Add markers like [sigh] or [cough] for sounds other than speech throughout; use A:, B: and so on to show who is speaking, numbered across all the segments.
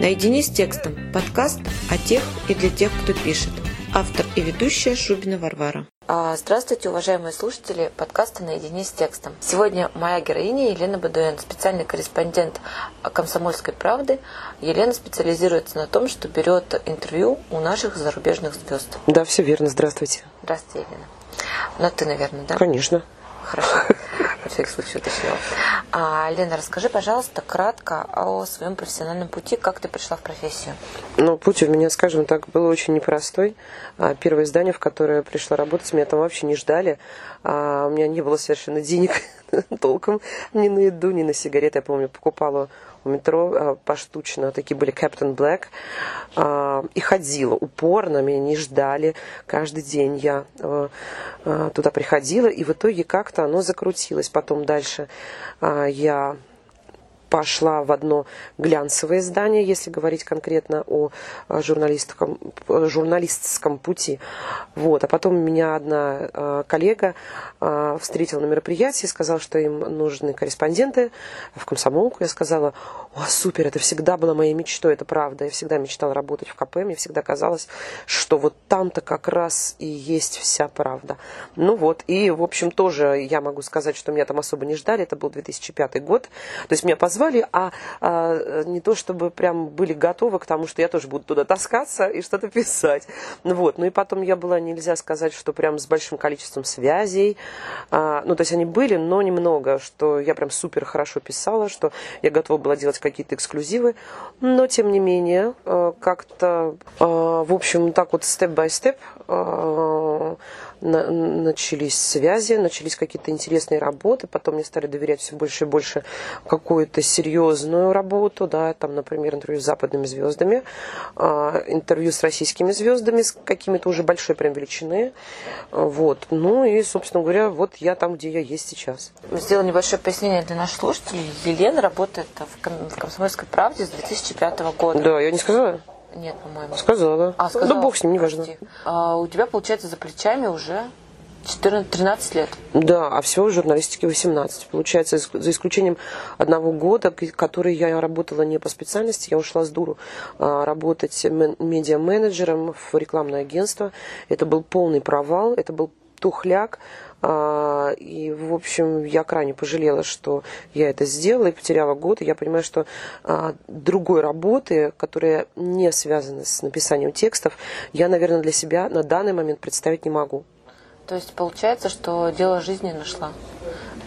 A: Наедине с текстом. Подкаст о тех и для тех, кто пишет. Автор и ведущая Шубина Варвара. А, здравствуйте, уважаемые слушатели подкаста «Наедине с текстом». Сегодня моя героиня Елена Бадуэн, специальный корреспондент «Комсомольской правды». Елена специализируется на том, что берет интервью у наших зарубежных звезд.
B: Да, все верно. Здравствуйте.
A: Здравствуйте, Елена. Ну, ты, наверное, да?
B: Конечно.
A: Хорошо. На всякий случай уточнила. А, Лена, расскажи, пожалуйста, кратко о своем профессиональном пути, как ты пришла в профессию.
B: Ну, путь у меня, скажем так, был очень непростой. А, первое издание, в которое я пришла работать, меня там вообще не ждали. А, у меня не было совершенно денег [laughs] толком ни на еду, ни на сигареты. Я помню, покупала метро а, поштучно, такие были Captain Black, а, и ходила упорно, меня не ждали. Каждый день я а, туда приходила, и в итоге как-то оно закрутилось. Потом дальше я пошла в одно глянцевое издание, если говорить конкретно о журналистском, журналистском пути. Вот. А потом меня одна э, коллега э, встретила на мероприятии, сказала, что им нужны корреспонденты в комсомолку. Я сказала, о, супер, это всегда была моей мечтой, это правда. Я всегда мечтала работать в КП, мне всегда казалось, что вот там-то как раз и есть вся правда. Ну вот, и, в общем, тоже я могу сказать, что меня там особо не ждали, это был 2005 год. То есть меня позвали позвали, а, а не то чтобы прям были готовы к тому, что я тоже буду туда таскаться и что-то писать. Вот. Ну и потом я была, нельзя сказать, что прям с большим количеством связей. А, ну, то есть они были, но немного, что я прям супер хорошо писала, что я готова была делать какие-то эксклюзивы. Но, тем не менее, а, как-то, а, в общем, так вот степ-бай-степ на, начались связи, начались какие-то интересные работы, потом мне стали доверять все больше и больше какую-то серьезную работу, да, там, например, интервью с западными звездами, э, интервью с российскими звездами, с какими-то уже большой прям величины, вот, ну и, собственно говоря, вот я там, где я есть сейчас.
A: Сделаю небольшое пояснение для наших слушателей. Елена работает в «Комсомольской правде» с 2005 года.
B: Да, я не сказала?
A: Нет, по-моему.
B: Сказала.
A: А, сказала.
B: Ну, бог с ним, неважно.
A: А, у тебя, получается, за плечами уже 14, 13 лет.
B: Да, а всего в журналистике 18. Получается, за исключением одного года, который я работала не по специальности, я ушла с дуру а, работать медиа-менеджером в рекламное агентство. Это был полный провал, это был тухляк. А, и, в общем, я крайне пожалела, что я это сделала и потеряла год. И я понимаю, что а, другой работы, которая не связана с написанием текстов, я, наверное, для себя на данный момент представить не могу.
A: То есть получается, что дело жизни нашла?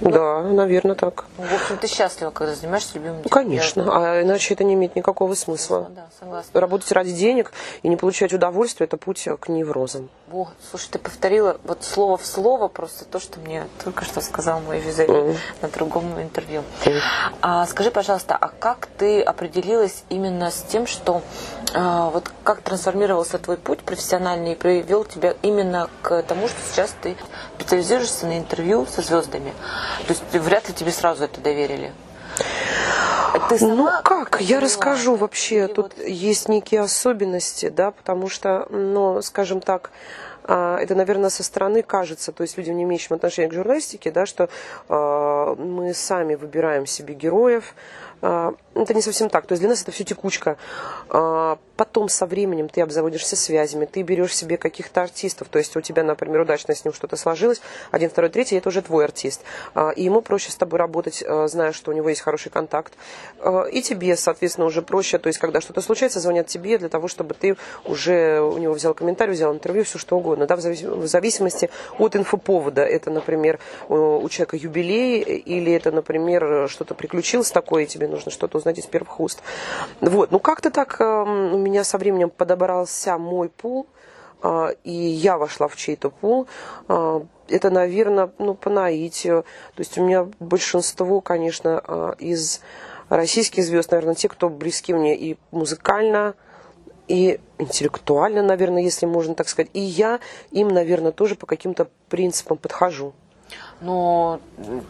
B: Да, наверное, так.
A: Ну, в общем, ты счастлива, когда занимаешься любимым делом.
B: Конечно, а иначе это не имеет никакого смысла.
A: Да, согласна.
B: Работать ради денег и не получать удовольствие – это путь к неврозам.
A: О, слушай, ты повторила вот слово в слово просто то, что мне только что сказал мой визави mm. на другом интервью. Mm. А, скажи, пожалуйста, а как ты определилась именно с тем, что а, вот как трансформировался твой путь профессиональный и привел тебя именно к тому, что сейчас ты специализируешься на интервью со звездами? То есть вряд ли тебе сразу это доверили.
B: Ты сама ну как, я расскажу вообще. Тут вот... есть некие особенности, да, потому что, ну, скажем так, а, это, наверное, со стороны кажется, то есть людям, не имеющим отношения к журналистике, да, что э, мы сами выбираем себе героев, это не совсем так. То есть для нас это все текучка. А, потом со временем ты обзаводишься связями, ты берешь себе каких-то артистов. То есть у тебя, например, удачно с ним что-то сложилось. Один, второй, третий, это уже твой артист. А, и ему проще с тобой работать, зная, что у него есть хороший контакт. И тебе, соответственно, уже проще. То есть когда что-то случается, звонят тебе для того, чтобы ты уже у него взял комментарий, взял интервью, все что угодно. Да, в зависимости от инфоповода. Это, например, у человека юбилей, или это, например, что-то приключилось такое, и тебе нужно что-то узнать из первых уст. Вот, ну как-то так э, у меня со временем подобрался мой пул, э, и я вошла в чей-то пул. Э, это, наверное, ну, по наитию. То есть у меня большинство, конечно, э, из российских звезд, наверное, те, кто близки мне и музыкально, и интеллектуально, наверное, если можно так сказать. И я им, наверное, тоже по каким-то принципам подхожу.
A: Но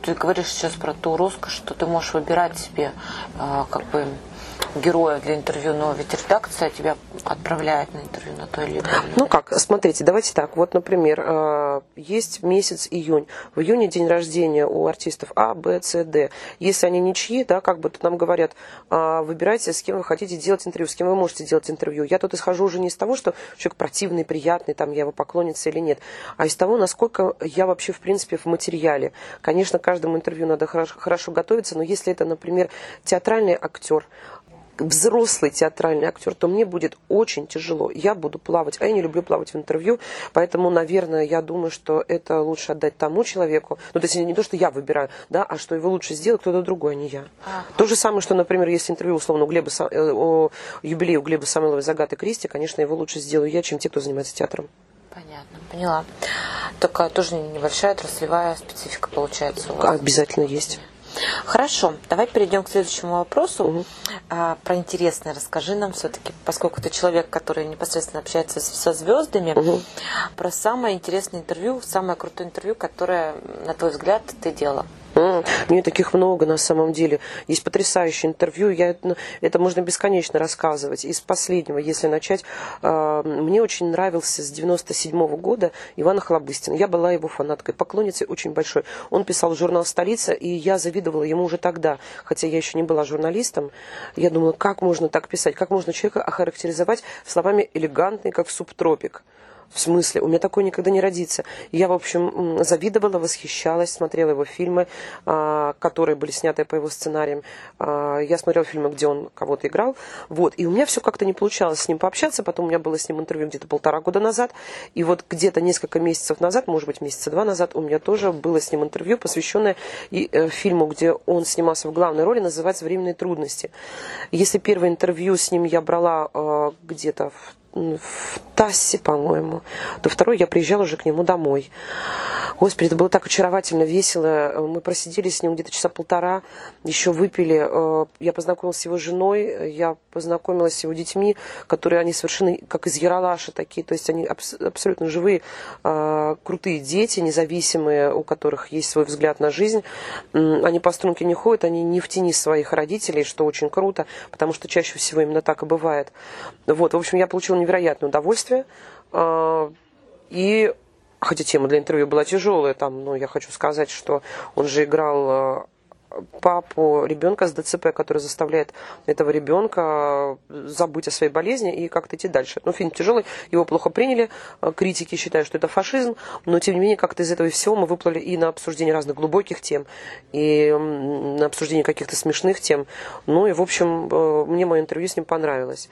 A: ты говоришь сейчас про ту роскошь, что ты можешь выбирать себе, а, как бы, героев для интервью, но ведь редакция тебя отправляет на интервью на то или иное.
B: Ну как, смотрите, давайте так. Вот, например, э, есть месяц июнь. В июне день рождения у артистов А, Б, С, Д. Если они ничьи, да, как бы то нам говорят, «А, выбирайте, с кем вы хотите делать интервью, с кем вы можете делать интервью. Я тут исхожу уже не из того, что человек противный, приятный, там я его поклонница или нет, а из того, насколько я вообще, в принципе, в материале. Конечно, каждому интервью надо хорошо готовиться, но если это, например, театральный актер, взрослый театральный актер, то мне будет очень тяжело. Я буду плавать, а я не люблю плавать в интервью, поэтому, наверное, я думаю, что это лучше отдать тому человеку. Ну, то есть не то, что я выбираю, да, а что его лучше сделать кто-то другой, а не я. Ага. То же самое, что, например, если интервью, условно, у Глеба, э, о юбилее у Глеба Самойлова из Агаты Кристи, конечно, его лучше сделаю я, чем те, кто занимается театром.
A: Понятно, поняла. Такая тоже небольшая отраслевая специфика получается у вас.
B: Обязательно есть.
A: Хорошо, давай перейдем к следующему вопросу. Угу. А, про интересное расскажи нам все-таки, поскольку ты человек, который непосредственно общается со звездами, угу. про самое интересное интервью, самое крутое интервью, которое, на твой взгляд, ты делала.
B: Мне таких много на самом деле. Есть потрясающее интервью. Я, ну, это можно бесконечно рассказывать. Из последнего, если начать, а, мне очень нравился с 97 -го года Иван Хлобыстин. Я была его фанаткой, поклонницей очень большой. Он писал журнал «Столица», и я завидовала ему уже тогда. Хотя я еще не была журналистом. Я думала, как можно так писать? Как можно человека охарактеризовать словами «элегантный, как субтропик»? В смысле? У меня такое никогда не родится. Я, в общем, завидовала, восхищалась, смотрела его фильмы, а, которые были сняты по его сценариям. А, я смотрела фильмы, где он кого-то играл. Вот. И у меня все как-то не получалось с ним пообщаться. Потом у меня было с ним интервью где-то полтора года назад. И вот где-то несколько месяцев назад, может быть, месяца два назад, у меня тоже было с ним интервью, посвященное э, фильму, где он снимался в главной роли, называется «Временные трудности». Если первое интервью с ним я брала э, где-то в в Тассе, по-моему, то второй я приезжала уже к нему домой. Господи, это было так очаровательно, весело. Мы просидели с ним где-то часа полтора, еще выпили. Э, я познакомилась с его женой, я познакомилась с его детьми, которые они совершенно как из Яралаша такие, то есть они абсолютно живые, э, крутые дети, независимые, у которых есть свой взгляд на жизнь. Они по струнке не ходят, они не в тени своих родителей, что очень круто, потому что чаще всего именно так и бывает. Вот, в общем, я получила невероятное удовольствие. А, и хотя тема для интервью была тяжелая, там, ну, я хочу сказать, что он же играл а, папу ребенка с ДЦП, который заставляет этого ребенка забыть о своей болезни и как-то идти дальше. Ну, фильм тяжелый, его плохо приняли, а, критики считают, что это фашизм, но тем не менее как-то из этого всего мы выплыли и на обсуждение разных глубоких тем, и на обсуждение каких-то смешных тем. Ну и, в общем, э, мне мое интервью с ним понравилось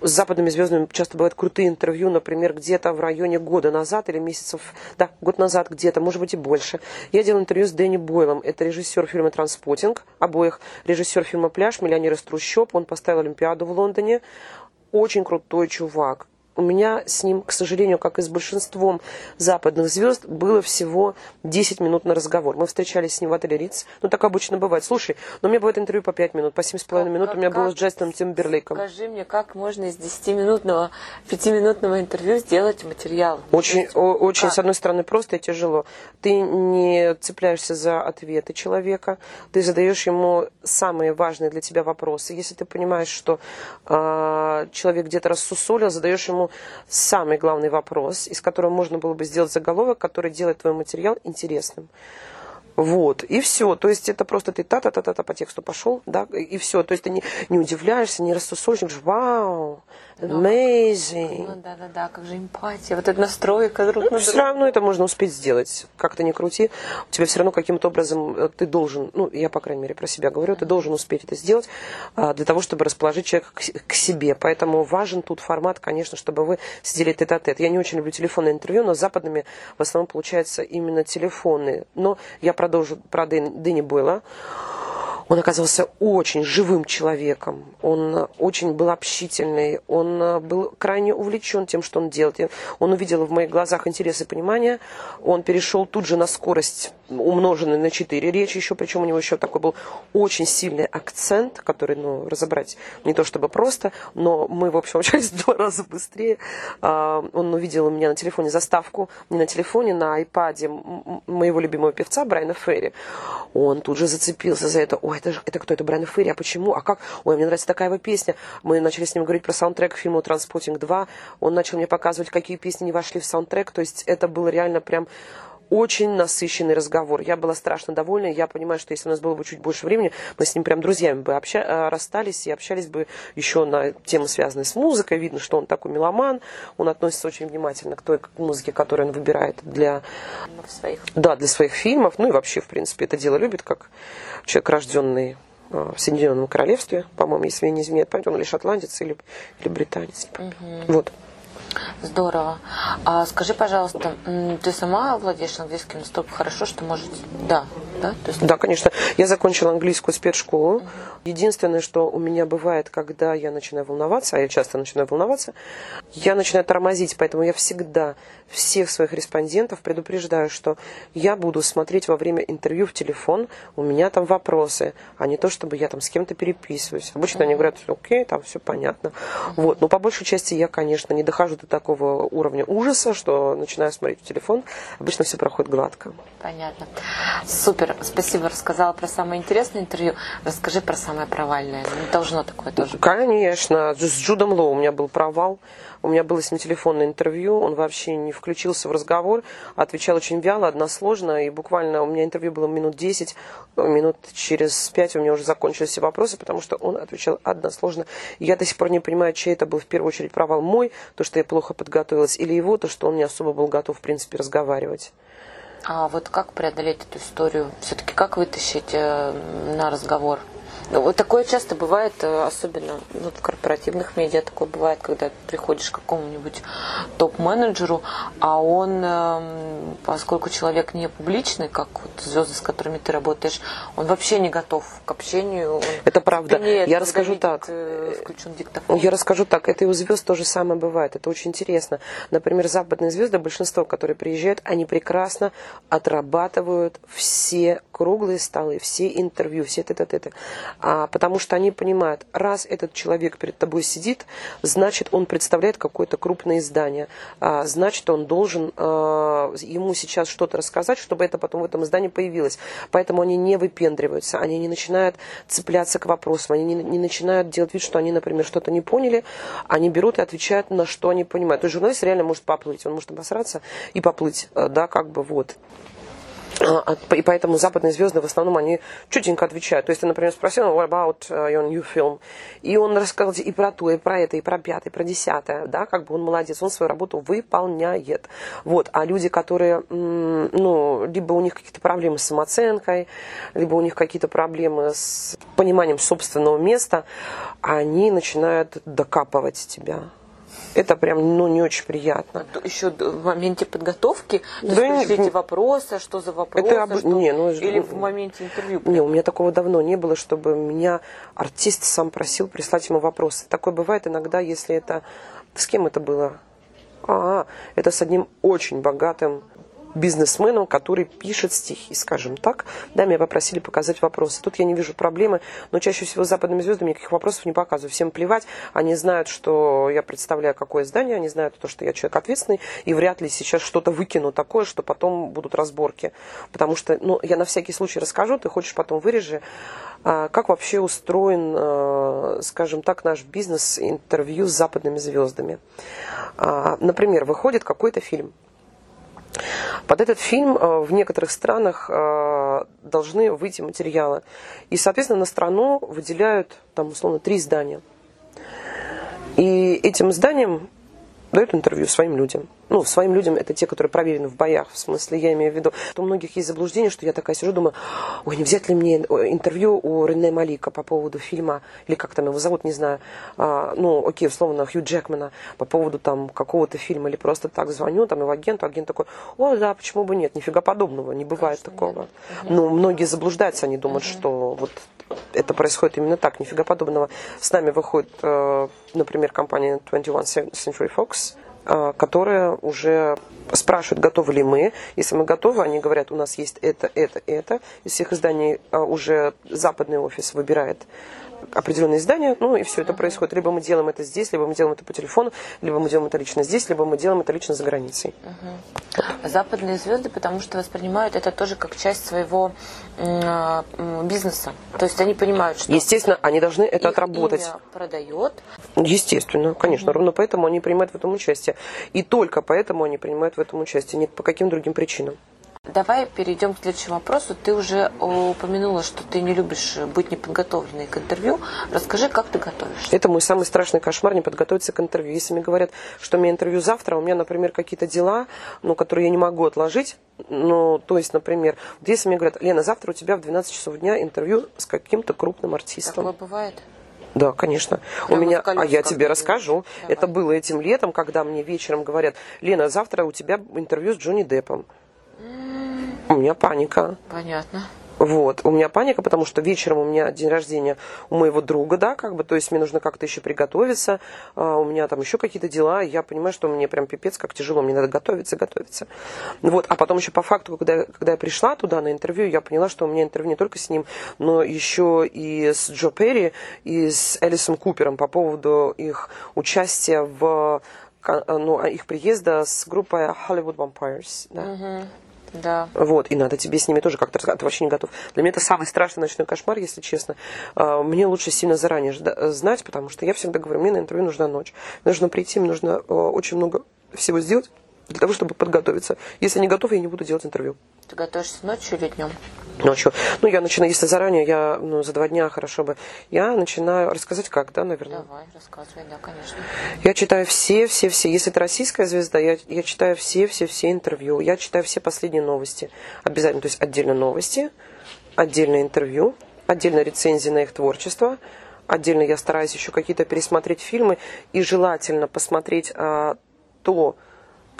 B: с западными звездами часто бывают крутые интервью, например, где-то в районе года назад или месяцев, да, год назад где-то, может быть и больше. Я делала интервью с Дэнни Бойлом, это режиссер фильма «Транспотинг», обоих, режиссер фильма «Пляж», «Миллионер из трущоб», он поставил Олимпиаду в Лондоне, очень крутой чувак у меня с ним, к сожалению, как и с большинством западных звезд, было всего 10 минут на разговор. Мы встречались с ним в отеле Риц. Ну, так обычно бывает. Слушай, но у меня бывает интервью по 5 минут, по 7,5 минут как, у меня как, было с Джастином Тимберлейком.
A: Скажи мне, как можно из 10-минутного, 5-минутного интервью сделать материал?
B: Очень, о, очень как? с одной стороны, просто и тяжело. Ты не цепляешься за ответы человека, ты задаешь ему самые важные для тебя вопросы. Если ты понимаешь, что э, человек где-то рассусолил, задаешь ему самый главный вопрос, из которого можно было бы сделать заголовок, который делает твой материал интересным. Вот, и все. То есть это просто ты та-та-та-та по тексту пошел, да, и все. То есть ты не, не удивляешься, не рассусольишь, говоришь, вау, amazing.
A: Ну да, да, да, как же эмпатия, вот эта настройка друг
B: ну,
A: на
B: Все равно это можно успеть сделать. Как то не крути, у тебя все равно каким-то образом э, ты должен, ну, я, по крайней мере, про себя говорю, ты должен успеть это сделать а, для того, чтобы расположить человека к, к себе. Поэтому важен тут формат, конечно, чтобы вы сидели тет-а-тет. Я не очень люблю телефонное интервью, но с западными в основном получается именно телефонные. Но я продолжу про Дэнни Бойла. Он оказался очень живым человеком, он очень был общительный, он был крайне увлечен тем, что он делает. Он увидел в моих глазах интерес и понимание, он перешел тут же на скорость умноженный на 4 речь еще, причем у него еще такой был очень сильный акцент, который, ну, разобрать не то чтобы просто, но мы, в общем, [laughs] общались в два раза быстрее. А, он увидел у меня на телефоне заставку, не на телефоне, на айпаде моего любимого певца Брайана Ферри. Он тут же зацепился за это. Ой, это, это кто? Это Брайан Ферри, а почему? А как? Ой, мне нравится такая его песня. Мы начали с ним говорить про саундтрек к фильму «Транспотинг 2». Он начал мне показывать, какие песни не вошли в саундтрек. То есть это было реально прям очень насыщенный разговор. Я была страшно довольна. Я понимаю, что если у нас было бы чуть больше времени, мы с ним прям друзьями бы обща- э, расстались и общались бы еще на темы, связанные с музыкой. Видно, что он такой меломан. Он относится очень внимательно к той музыке, которую он выбирает для своих, да, для своих фильмов. Ну и вообще, в принципе, это дело любит, как человек, рожденный э, в Соединенном Королевстве, по-моему, если я не изменяет память, он или шотландец, или, или британец. Угу. Вот.
A: Здорово. А скажи, пожалуйста, ты сама владеешь английским настолько хорошо, что можешь... Да, да?
B: То есть... Да, конечно. Я закончила английскую спецшколу. Угу. Единственное, что у меня бывает, когда я начинаю волноваться, а я часто начинаю волноваться, я начинаю тормозить, поэтому я всегда всех своих респондентов предупреждаю, что я буду смотреть во время интервью в телефон, у меня там вопросы, а не то, чтобы я там с кем-то переписываюсь. Обычно они говорят, окей, там все понятно. Вот. Но по большей части я, конечно, не дохожу до такого уровня ужаса, что начинаю смотреть в телефон. Обычно все проходит гладко.
A: Понятно. Супер. Спасибо, рассказала про самое интересное интервью. Расскажи про самое провальное. Не должно такое тоже.
B: Конечно. С Джудом Лоу у меня был провал. У меня было с ним телефонное интервью, он вообще не включился в разговор, отвечал очень вяло, односложно, и буквально у меня интервью было минут 10, минут через 5 у меня уже закончились все вопросы, потому что он отвечал односложно. Я до сих пор не понимаю, чей это был в первую очередь провал мой, то, что я плохо подготовилась, или его, то, что он не особо был готов, в принципе, разговаривать.
A: А вот как преодолеть эту историю? Все-таки как вытащить э, на разговор? Ну, вот такое часто бывает, э, особенно ну, в корпоративных медиа такое бывает, когда приходишь к какому-нибудь топ-менеджеру, а он, эм, поскольку человек не публичный, как вот звезды, с которыми ты работаешь, он вообще не готов к общению.
B: Это правда. Я расскажу так.
A: Э, включен диктофон.
B: Я расскажу так. Это и у звезд то же самое бывает. Это очень интересно. Например, западные звезды, большинство, которые приезжают, они прекрасно отрабатывают все круглые столы, все интервью, все это-это а, потому что они понимают, раз этот человек перед тобой сидит, значит, он представляет какое-то крупное издание, а, значит, он должен а, ему сейчас что-то рассказать, чтобы это потом в этом издании появилось. Поэтому они не выпендриваются, они не начинают цепляться к вопросам, они не, не начинают делать вид, что они, например, что-то не поняли, они берут и отвечают на что они понимают. То есть журналист реально может поплыть, он может обосраться и поплыть, э, да, как бы вот. А, и поэтому западные звезды в основном они чутенько отвечают. То есть ты, например, спросил, what about uh, your new film? И он рассказал и про то, и про это, и про пятое, и про десятое. Да, как бы он молодец, он свою работу выполняет. Вот. А люди, которые, ну, либо у них какие-то проблемы с самооценкой, либо у них какие-то проблемы с пониманием собственного места, они начинают докапывать тебя это прям ну, не очень приятно.
A: Еще в моменте подготовки? Да то есть эти вопросы, что за вопросы? Это об... что... не, ну, Или в моменте интервью?
B: Не, у меня такого давно не было, чтобы меня артист сам просил прислать ему вопросы. Такое бывает иногда, если это... С кем это было? А, это с одним очень богатым бизнесменом, который пишет стихи, скажем так. Да, меня попросили показать вопросы. Тут я не вижу проблемы, но чаще всего западными звездами никаких вопросов не показываю. Всем плевать. Они знают, что я представляю какое здание, они знают то, что я человек ответственный, и вряд ли сейчас что-то выкину такое, что потом будут разборки. Потому что, ну, я на всякий случай расскажу, ты хочешь потом вырежи, а, как вообще устроен, а, скажем так, наш бизнес интервью с западными звездами. А, например, выходит какой-то фильм, под этот фильм э, в некоторых странах э, должны выйти материалы. И, соответственно, на страну выделяют, там, условно, три издания. И этим изданиям дают интервью своим людям. Ну, своим людям это те, которые проверены в боях. В смысле, я имею в виду, что у многих есть заблуждение, что я такая сижу, думаю, ой, не взять ли мне интервью у Рене Малика по поводу фильма, или как там его зовут, не знаю, а, ну, окей, условно, Хью Джекмана, по поводу там какого-то фильма, или просто так звоню там его агенту, агент такой, о, да, почему бы нет, нифига подобного, не бывает Конечно, такого. Нет. Ну, многие заблуждаются, они думают, угу. что вот это происходит именно так, нифига подобного. С нами выходит, э, например, компания 21 Century Fox, которые уже спрашивают, готовы ли мы. Если мы готовы, они говорят, у нас есть это, это, это. Из всех изданий а, уже западный офис выбирает определенные издания, ну и все это происходит. Либо мы делаем это здесь, либо мы делаем это по телефону, либо мы делаем это лично здесь, либо мы делаем это лично за границей.
A: Угу. Западные звезды, потому что воспринимают это тоже как часть своего э, бизнеса. То есть они понимают, что...
B: Естественно, они должны это
A: их
B: отработать.
A: Имя продает.
B: Естественно, конечно. Угу. Ровно поэтому они принимают в этом участие. И только поэтому они принимают в этом участие. Нет по каким другим причинам.
A: Давай перейдем к следующему вопросу. Ты уже упомянула, что ты не любишь быть неподготовленной к интервью. Расскажи, как ты готовишься?
B: Это мой самый страшный кошмар, не подготовиться к интервью. Если мне говорят, что у меня интервью завтра, у меня, например, какие-то дела, ну, которые я не могу отложить, ну, то есть, например, вот если мне говорят, Лена, завтра у тебя в 12 часов дня интервью с каким-то крупным артистом.
A: Такое бывает?
B: Да, конечно. Прямо у меня, а я тебе расскажу. Давай. Это было этим летом, когда мне вечером говорят, Лена, завтра у тебя интервью с Джонни Деппом. У меня паника.
A: Понятно.
B: Вот, у меня паника, потому что вечером у меня день рождения у моего друга, да, как бы, то есть мне нужно как-то еще приготовиться, а, у меня там еще какие-то дела, я понимаю, что мне прям пипец как тяжело, мне надо готовиться, готовиться. Вот, а потом еще по факту, когда, когда я пришла туда на интервью, я поняла, что у меня интервью не только с ним, но еще и с Джо Перри, и с Элисом Купером по поводу их участия в ну, их приезда с группой Hollywood Vampires. Да.
A: Uh-huh. Да.
B: Вот, и надо тебе с ними тоже как-то рассказать. Ты вообще не готов. Для меня это самый страшный ночной кошмар, если честно. А, мне лучше сильно заранее знать, потому что я всегда говорю, мне на интервью нужна ночь. Нужно прийти, мне нужно а, очень много всего сделать для того, чтобы подготовиться. Если не готов, я не буду делать интервью.
A: Ты готовишься ночью или днем?
B: Ночью. Ну, я начинаю, если заранее, я ну, за два дня хорошо бы. Я начинаю рассказать как, да, наверное?
A: Давай, рассказывай, да, конечно.
B: Я читаю все, все, все. Если это российская звезда, я, я читаю все, все, все интервью. Я читаю все последние новости. Обязательно. То есть отдельно новости, отдельно интервью, отдельно рецензии на их творчество. Отдельно я стараюсь еще какие-то пересмотреть фильмы и желательно посмотреть а, то,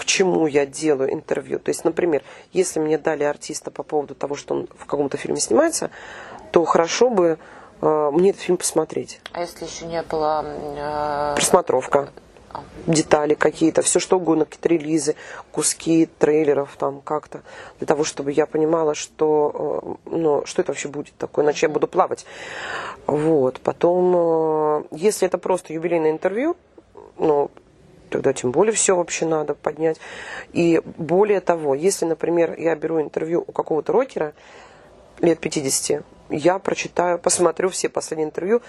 B: к чему я делаю интервью. То есть, например, если мне дали артиста по поводу того, что он в каком-то фильме снимается, то хорошо бы э, мне этот фильм посмотреть.
A: А если еще не было...
B: Э... Просмотровка. А. детали какие-то, все что угодно, какие-то релизы, куски трейлеров там как-то, для того, чтобы я понимала, что, э, ну, что это вообще будет такое, иначе я буду плавать. Вот. Потом, э, если это просто юбилейное интервью, ну, тогда тем более все вообще надо поднять. И более того, если, например, я беру интервью у какого-то рокера лет 50, я прочитаю, посмотрю все последние интервью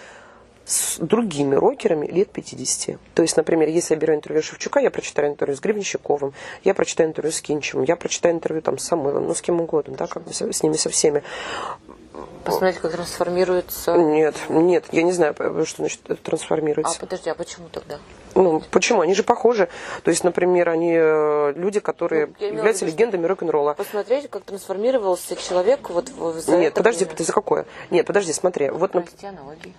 B: с другими рокерами лет 50. То есть, например, если я беру интервью Шевчука, я прочитаю интервью с Гребенщиковым, я прочитаю интервью с Кинчевым, я прочитаю интервью там с Самойлом, ну с кем угодно, да, как бы с ними со всеми.
A: Посмотреть, как трансформируется.
B: Нет, нет, я не знаю, что значит трансформируется.
A: А подожди, а почему тогда?
B: Ну, почему? Они же похожи. То есть, например, они э, люди, которые ну, являются легендами рок-н-ролла.
A: Посмотреть, как трансформировался человек вот за
B: Нет, подожди, время. ты за какое? Нет, подожди, смотри. Вот,
A: Прости, аналогии.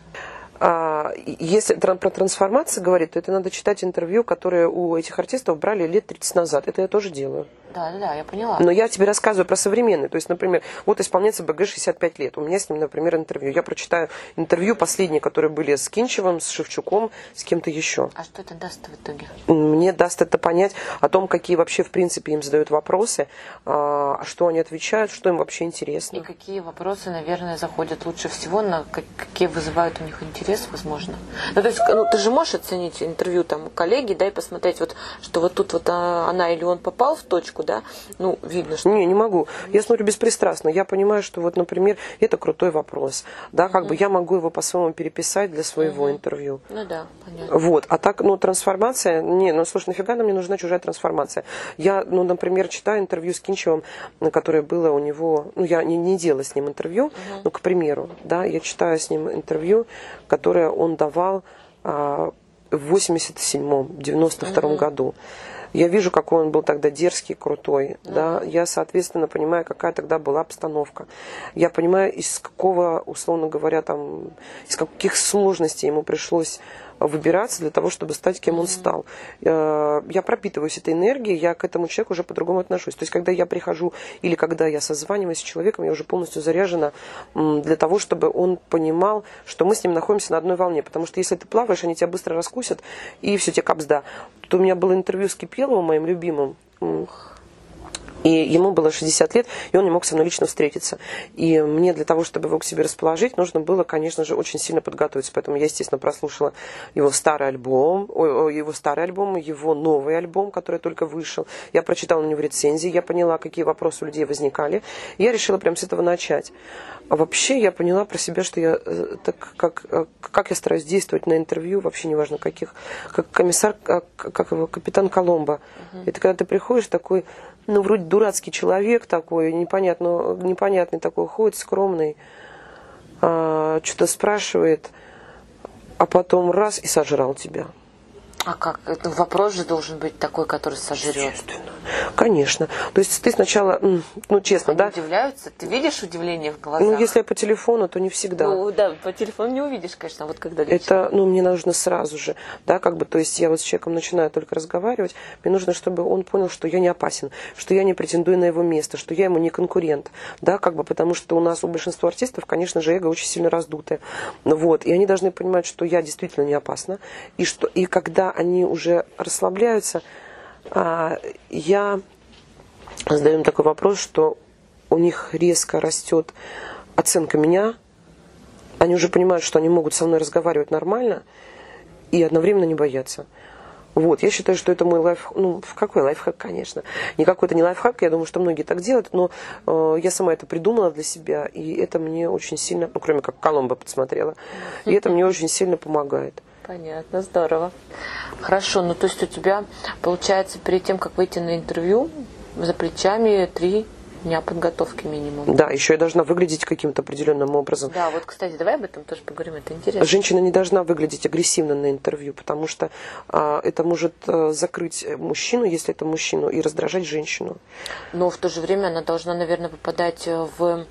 B: А, если про трансформацию говорить, то это надо читать интервью, которые у этих артистов брали лет 30 назад. Это я тоже делаю.
A: Да, да, да, я поняла.
B: Но я тебе рассказываю про современный. То есть, например, вот исполняется БГ 65 лет. У меня с ним, например, интервью. Я прочитаю интервью последние, которые были с Кинчевым, с Шевчуком, с кем-то еще.
A: А что это даст в итоге?
B: Мне даст это понять о том, какие вообще, в принципе, им задают вопросы, а что они отвечают, что им вообще интересно.
A: И какие вопросы, наверное, заходят лучше всего, на какие вызывают у них интерес, возможно. Ну, то есть, ну, ты же можешь оценить интервью там коллеги, да, и посмотреть, вот, что вот тут вот а, она или он попал в точку, да, ну, видно, что...
B: Не, не могу. Я смотрю беспристрастно. Я понимаю, что вот, например, это крутой вопрос. Да, как mm-hmm. бы я могу его по-своему переписать для своего mm-hmm. интервью.
A: Ну да, понятно.
B: Вот. А так, ну, трансформация... Не, ну, слушай, нафига нам мне нужна чужая трансформация? Я, ну, например, читаю интервью с Кинчевым, которое было у него... Ну, я не, не делала с ним интервью, mm-hmm. ну, к примеру, да, я читаю с ним интервью, которое он давал а, в 87-м, 92-м mm-hmm. году. Я вижу, какой он был тогда дерзкий, крутой. Mm-hmm. Да? Я, соответственно, понимаю, какая тогда была обстановка. Я понимаю, из какого, условно говоря, там, из каких сложностей ему пришлось выбираться для того, чтобы стать кем он стал. Э, я пропитываюсь этой энергией, я к этому человеку уже по-другому отношусь. То есть, когда я прихожу или когда я созваниваюсь с человеком, я уже полностью заряжена для того, чтобы он понимал, что мы с ним находимся на одной волне. Потому что если ты плаваешь, они тебя быстро раскусят, и все, тебе капсда. Тут у меня было интервью с Кипеловым, моим любимым. И ему было 60 лет, и он не мог со мной лично встретиться. И мне для того, чтобы его к себе расположить, нужно было, конечно же, очень сильно подготовиться. Поэтому я, естественно, прослушала его старый альбом, его старый альбом, его новый альбом, который только вышел. Я прочитала на него рецензии, я поняла, какие вопросы у людей возникали. И я решила прямо с этого начать. А вообще я поняла про себя, что я э, так как, э, как я стараюсь действовать на интервью, вообще неважно каких, как комиссар, как, как его, капитан Коломбо. Угу. Это когда ты приходишь такой ну, вроде дурацкий человек такой, непонятно, непонятный такой, ходит скромный, а, что-то спрашивает, а потом раз и сожрал тебя.
A: А как? Это вопрос же должен быть такой, который сожрет.
B: Естественно. Конечно. То есть ты сначала, ну честно,
A: Они
B: да?
A: удивляются? Ты видишь удивление в глазах?
B: Ну, если по телефону, то не всегда.
A: Ну, да, по телефону не увидишь, конечно, вот когда
B: Это, ну, мне нужно сразу же, да, как бы, то есть я вот с человеком начинаю только разговаривать, мне нужно, чтобы он понял, что я не опасен, что я не претендую на его место, что я ему не конкурент, да, как бы, потому что у нас у большинства артистов, конечно же, эго очень сильно раздутое, вот, и они должны понимать, что я действительно не опасна, и что, и когда они уже расслабляются, а, я задаю им такой вопрос, что у них резко растет оценка меня, они уже понимают, что они могут со мной разговаривать нормально и одновременно не бояться. Вот, я считаю, что это мой лайф, ну, какой лайфхак, конечно. Не какой-то не лайфхак, я думаю, что многие так делают, но э, я сама это придумала для себя, и это мне очень сильно, ну, кроме как Коломбо подсмотрела, и это мне очень сильно помогает.
A: Понятно, здорово. Хорошо, ну то есть у тебя, получается, перед тем, как выйти на интервью, за плечами три дня подготовки минимум.
B: Да, еще я должна выглядеть каким-то определенным образом.
A: Да, вот, кстати, давай об этом тоже поговорим, это интересно.
B: Женщина не должна выглядеть агрессивно на интервью, потому что а, это может а, закрыть мужчину, если это мужчину, и раздражать женщину.
A: Но в то же время она должна, наверное, попадать в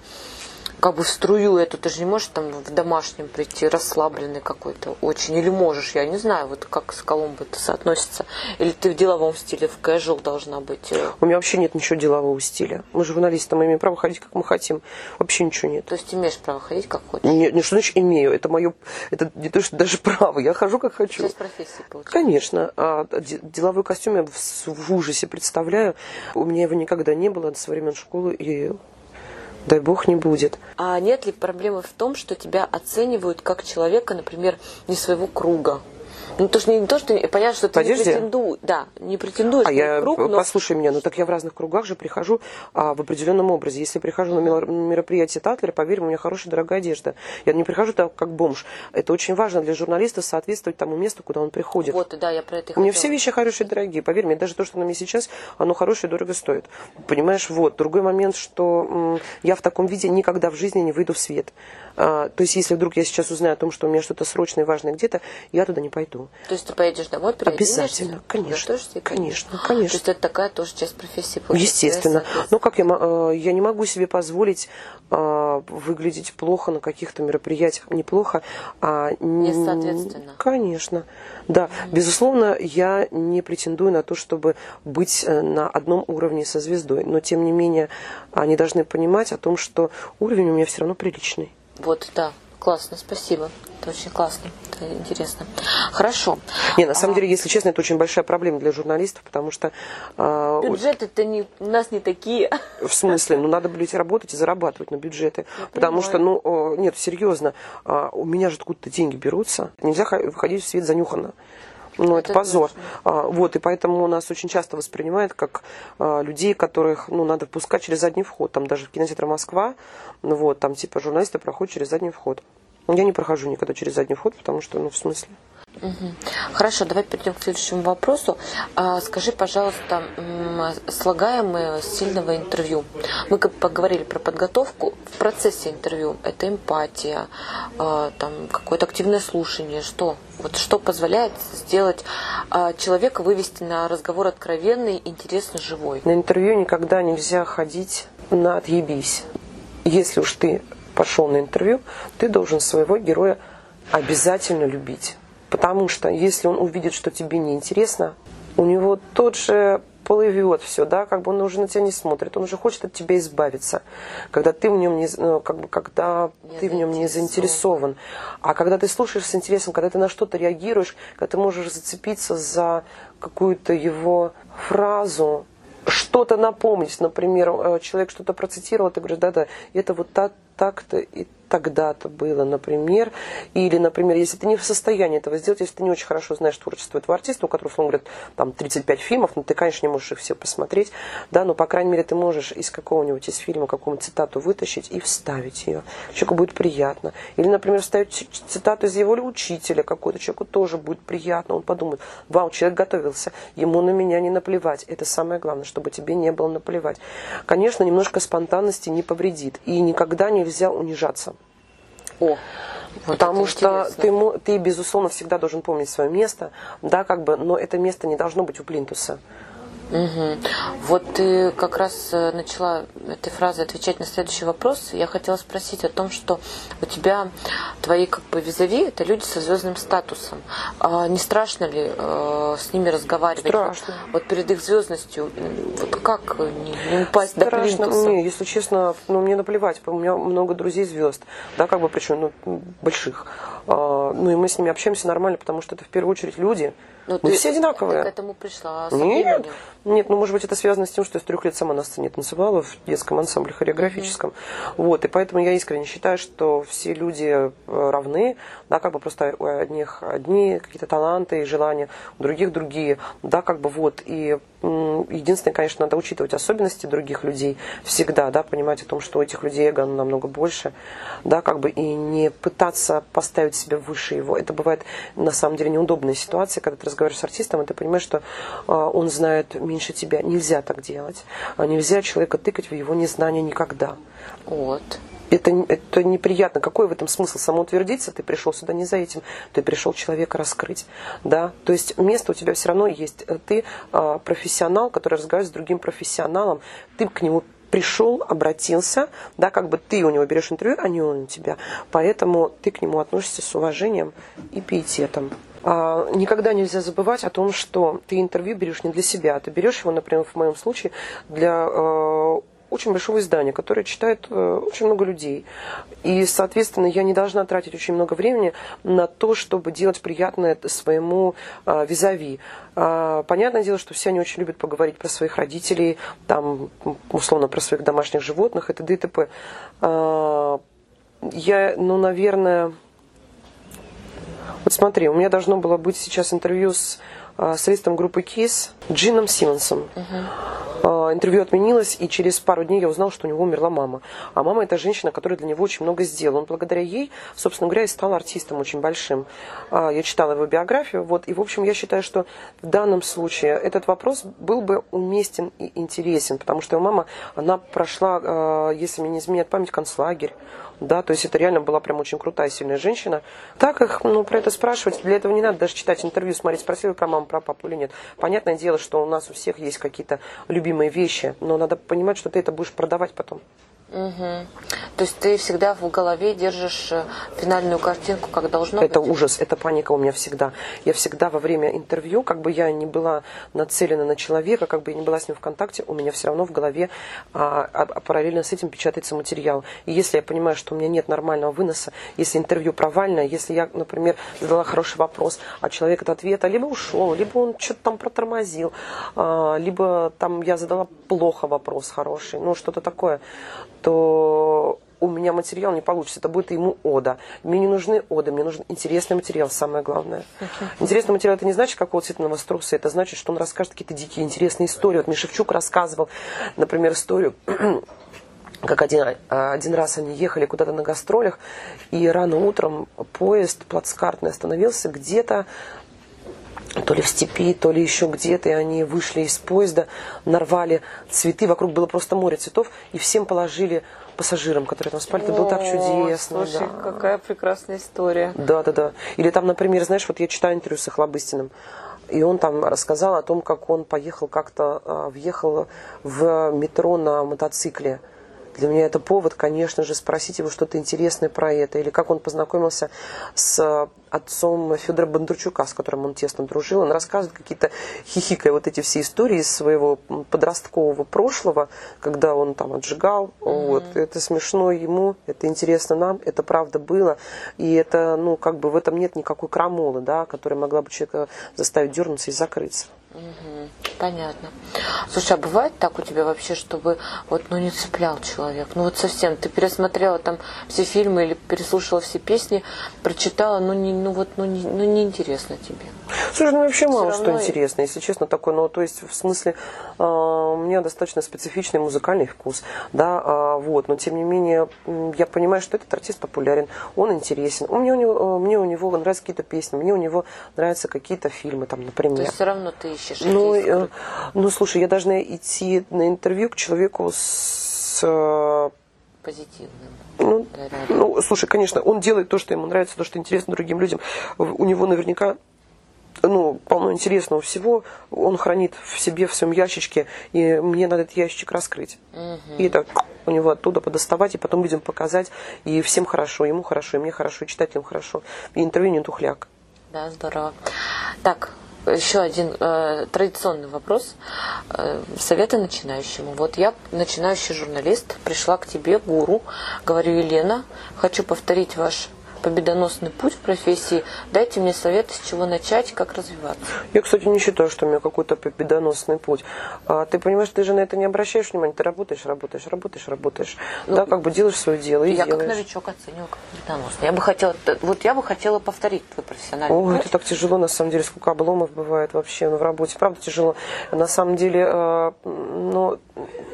A: как бы в струю эту, ты же не можешь там в домашнем прийти расслабленный какой-то очень, или можешь, я не знаю, вот как с Колумбо это соотносится, или ты в деловом стиле, в casual должна быть? Э?
B: У меня вообще нет ничего делового стиля, мы журналисты, мы имеем право ходить как мы хотим, вообще ничего нет.
A: То есть имеешь право ходить как хочешь?
B: Нет, не что значит имею, это мое, это не то, что даже [laughs] право, я хожу как хочу.
A: Часть профессии получается.
B: Конечно, а деловой костюм я в ужасе представляю, у меня его никогда не было со времен школы, и дай бог не будет.
A: А нет ли проблемы в том, что тебя оценивают как человека, например, не своего круга? Ну, то, что не, то, что понятно, что ты
B: Подожди.
A: не претендуешь, да, не претендуешь
B: а я,
A: круг, но...
B: Послушай меня, ну так я в разных кругах же прихожу а, в определенном образе. Если я прихожу на мероприятие Татлера, поверь, у меня хорошая дорогая одежда. Я не прихожу так, как бомж. Это очень важно для журналиста соответствовать тому месту, куда он приходит.
A: Вот, да, я про это
B: У меня все вещи хорошие, дорогие. Поверь мне, даже то, что на мне сейчас, оно хорошее и дорого стоит. Понимаешь, вот. Другой момент, что я в таком виде никогда в жизни не выйду в свет. А, то есть, если вдруг я сейчас узнаю о том, что у меня что-то срочное и важное где-то, я туда не пойду.
A: То есть, ты поедешь домой,
B: Обязательно, конечно. Конечно, конечно. То
A: есть, это такая тоже часть профессии. Получается,
B: Естественно. Ну, как я, э, я не могу себе позволить э, выглядеть плохо на каких-то мероприятиях. Неплохо, а...
A: Несоответственно.
B: Конечно. Да, mm-hmm. безусловно, я не претендую на то, чтобы быть э, на одном уровне со звездой. Но, тем не менее, они должны понимать о том, что уровень у меня все равно приличный.
A: Вот, да, классно, спасибо. Это очень классно, это интересно. Хорошо.
B: Не, на самом а... деле, если честно, это очень большая проблема для журналистов, потому что...
A: Э, бюджеты-то не, у нас не такие.
B: В смысле? Ну, надо, блядь, работать и зарабатывать на бюджеты. Я потому понимаю. что, ну, нет, серьезно, а, у меня же откуда-то деньги берутся. Нельзя выходить в свет занюханно. Ну, это, это позор. А, вот, и поэтому нас очень часто воспринимают как а, людей, которых, ну, надо впускать через задний вход. Там даже в кинотеатре Москва, ну, вот, там, типа, журналисты проходят через задний вход. Я не прохожу никогда через задний вход, потому что, ну, в смысле.
A: Хорошо, давай перейдем к следующему вопросу. А, скажи, пожалуйста, слагаемые сильного интервью. Мы поговорили про подготовку в процессе интервью. Это эмпатия, а, там какое-то активное слушание. Что? Вот что позволяет сделать а, человека вывести на разговор откровенный, интересный, живой?
B: На интервью никогда нельзя ходить на отъебись. Если уж ты пошел на интервью, ты должен своего героя обязательно любить. Потому что если он увидит, что тебе неинтересно, у него тот же плывет все, да, как бы он уже на тебя не смотрит, он уже хочет от тебя избавиться, когда ты в нем не, ну, как бы, когда не ты в нем не заинтересован. А когда ты слушаешь с интересом, когда ты на что-то реагируешь, когда ты можешь зацепиться за какую-то его фразу, что-то напомнить, например, э, человек что-то процитировал, ты говоришь, да-да, это вот так, так-то и тогда-то было, например. Или, например, если ты не в состоянии этого сделать, если ты не очень хорошо знаешь творчество этого артиста, у которого, условно говоря, там 35 фильмов, ну ты, конечно, не можешь их все посмотреть, да, но, по крайней мере, ты можешь из какого-нибудь из фильма какую-нибудь цитату вытащить и вставить ее. Человеку будет приятно. Или, например, вставить цитату из его учителя какой-то, человеку тоже будет приятно. Он подумает, вау, человек готовился, ему на меня не наплевать. Это самое главное, чтобы тебе не было наплевать. Конечно, немножко спонтанности не повредит. И никогда нельзя унижаться. О, вот Потому что ты, ты, безусловно, всегда должен помнить свое место, да, как бы, но это место не должно быть у плинтуса.
A: Угу. Вот ты как раз э, начала этой фразой отвечать на следующий вопрос. Я хотела спросить о том, что у тебя твои как бы визави это люди со звездным статусом. А не страшно ли э, с ними разговаривать?
B: Страшно.
A: Вот, вот перед их звездностью, вот как не, не упасть
B: страшно.
A: до плинтуса?
B: Если честно, ну мне наплевать. У меня много друзей звезд, да, как бы причем ну, больших. А, ну и мы с ними общаемся нормально, потому что это в первую очередь люди. Но ну, мы все одинаковые.
A: Ты к этому пришла
B: с Нет, нет, ну может быть это связано с тем, что я с трех лет сама на сцене танцевала в детском ансамбле хореографическом. Mm-hmm. Вот, и поэтому я искренне считаю, что все люди э, равны, да, как бы просто у одних одни какие-то таланты и желания, у других другие, да, как бы вот. И единственное, конечно, надо учитывать особенности других людей всегда, да, понимать о том, что у этих людей эго намного больше, да, как бы и не пытаться поставить себя выше его. Это бывает на самом деле неудобная ситуация, когда ты разговариваешь с артистом, и ты понимаешь, что э, он знает меньше тебя. Нельзя так делать. А нельзя человека тыкать в его незнание никогда.
A: Вот.
B: Это, это неприятно. Какой в этом смысл самоутвердиться? Ты пришел сюда не за этим. Ты пришел человека раскрыть. Да? То есть место у тебя все равно есть. Ты э, профессионал, который разговаривает с другим профессионалом. Ты к нему пришел, обратился, да, как бы ты у него берешь интервью, а не он у тебя. Поэтому ты к нему относишься с уважением и пиететом. А, никогда нельзя забывать о том, что ты интервью берешь не для себя, ты берешь его, например, в моем случае, для э, очень большого издания, которое читает э, очень много людей. И, соответственно, я не должна тратить очень много времени на то, чтобы делать приятное своему э, визави. Понятное дело, что все они очень любят поговорить про своих родителей, там, условно, про своих домашних животных, это ДТП. Э, я, ну, наверное вот смотри, у меня должно было быть сейчас интервью с э, солистом группы KISS Джином Симмонсом. Uh-huh. Интервью отменилось, и через пару дней я узнала, что у него умерла мама. А мама это женщина, которая для него очень много сделала. Он благодаря ей, собственно говоря, и стал артистом очень большим. А, я читала его биографию, вот, и, в общем, я считаю, что в данном случае этот вопрос был бы уместен и интересен, потому что его мама, она прошла, а, если мне не изменяет память, концлагерь да, то есть это реально была прям очень крутая, сильная женщина. Так их, ну, про это спрашивать, для этого не надо даже читать интервью, смотреть, спросили про маму, про папу или нет. Понятное дело, что у нас у всех есть какие-то любимые вещи, но надо понимать, что ты это будешь продавать потом.
A: Угу. То есть ты всегда в голове держишь э, финальную картинку, как должно
B: это
A: быть?
B: Это ужас, это паника у меня всегда. Я всегда во время интервью, как бы я не была нацелена на человека, как бы я не была с ним в контакте, у меня все равно в голове а, а, а параллельно с этим печатается материал. И если я понимаю, что у меня нет нормального выноса, если интервью провальное, если я, например, задала хороший вопрос, а человек от ответа либо ушел, либо он что-то там протормозил, а, либо там я задала плохо вопрос хороший, ну что-то такое, то у меня материал не получится. Это будет ему ода. Мне не нужны оды, мне нужен интересный материал, самое главное. Интересный материал это не значит какого цвета новоструса, это значит, что он расскажет какие-то дикие интересные истории. Вот Мишевчук рассказывал, например, историю [clears throat] как один, один раз они ехали куда-то на гастролях, и рано утром поезд плацкартный остановился где-то то ли в степи, то ли еще где-то, и они вышли из поезда, нарвали цветы, вокруг было просто море цветов, и всем положили пассажирам, которые там спали. Это было так чудесно.
A: Слушай, да. какая прекрасная история.
B: Да, да, да. Или там, например, знаешь, вот я читаю интервью с Охлобыстиным, и он там рассказал о том, как он поехал как-то, а, въехал в метро на мотоцикле. Для меня это повод, конечно же, спросить его что-то интересное про это. Или как он познакомился с отцом Федора Бондарчука, с которым он тесно дружил. Он рассказывает какие-то хихикая вот эти все истории из своего подросткового прошлого, когда он там отжигал. Mm-hmm. Вот. Это смешно ему, это интересно нам, это правда было. И это, ну, как бы в этом нет никакой крамолы, да, которая могла бы человека заставить дернуться и закрыться.
A: Угу, понятно. Слушай, а бывает так у тебя вообще, чтобы вот ну не цеплял человек? Ну вот совсем, ты пересмотрела там все фильмы или переслушала все песни, прочитала, ну не, ну вот, ну не, ну не интересно тебе.
B: Слушай, ну вообще мало что интересно, если честно, такое, ну то есть в смысле э, у меня достаточно специфичный музыкальный вкус, да, э, вот, но тем не менее я понимаю, что этот артист популярен, он интересен, у меня у него, мне у него нравятся какие-то песни, мне у него нравятся какие-то фильмы, там, например. То
A: есть все равно ты ищешь?
B: Ну, э, ну, слушай, я должна идти на интервью к человеку с... Э,
A: Позитивным.
B: Ну, ну, слушай, конечно, он делает то, что ему нравится, то, что интересно другим людям. У него наверняка ну, полно интересного всего, он хранит в себе, в своем ящичке, и мне надо этот ящичек раскрыть. Угу. И так у него оттуда подоставать, и потом людям показать, и всем хорошо, ему хорошо, и мне хорошо, и читателям хорошо. И интервью не тухляк.
A: Да, здорово. Так, еще один э, традиционный вопрос. Э, советы начинающему. Вот я, начинающий журналист, пришла к тебе, гуру, говорю, Елена, хочу повторить ваш победоносный путь в профессии. Дайте мне совет, с чего начать, как развиваться.
B: Я, кстати, не считаю, что у меня какой-то победоносный путь. А, ты понимаешь, ты же на это не обращаешь внимания. Ты работаешь, работаешь, работаешь, работаешь. Ну, да, как бы делаешь свое дело и
A: Я
B: делаешь.
A: как новичок оцениваю как победоносный. Я бы хотела, вот я бы хотела повторить твой профессиональный
B: О, путь. это так тяжело, на самом деле, сколько обломов бывает вообще в работе. Правда тяжело. На самом деле, э, ну,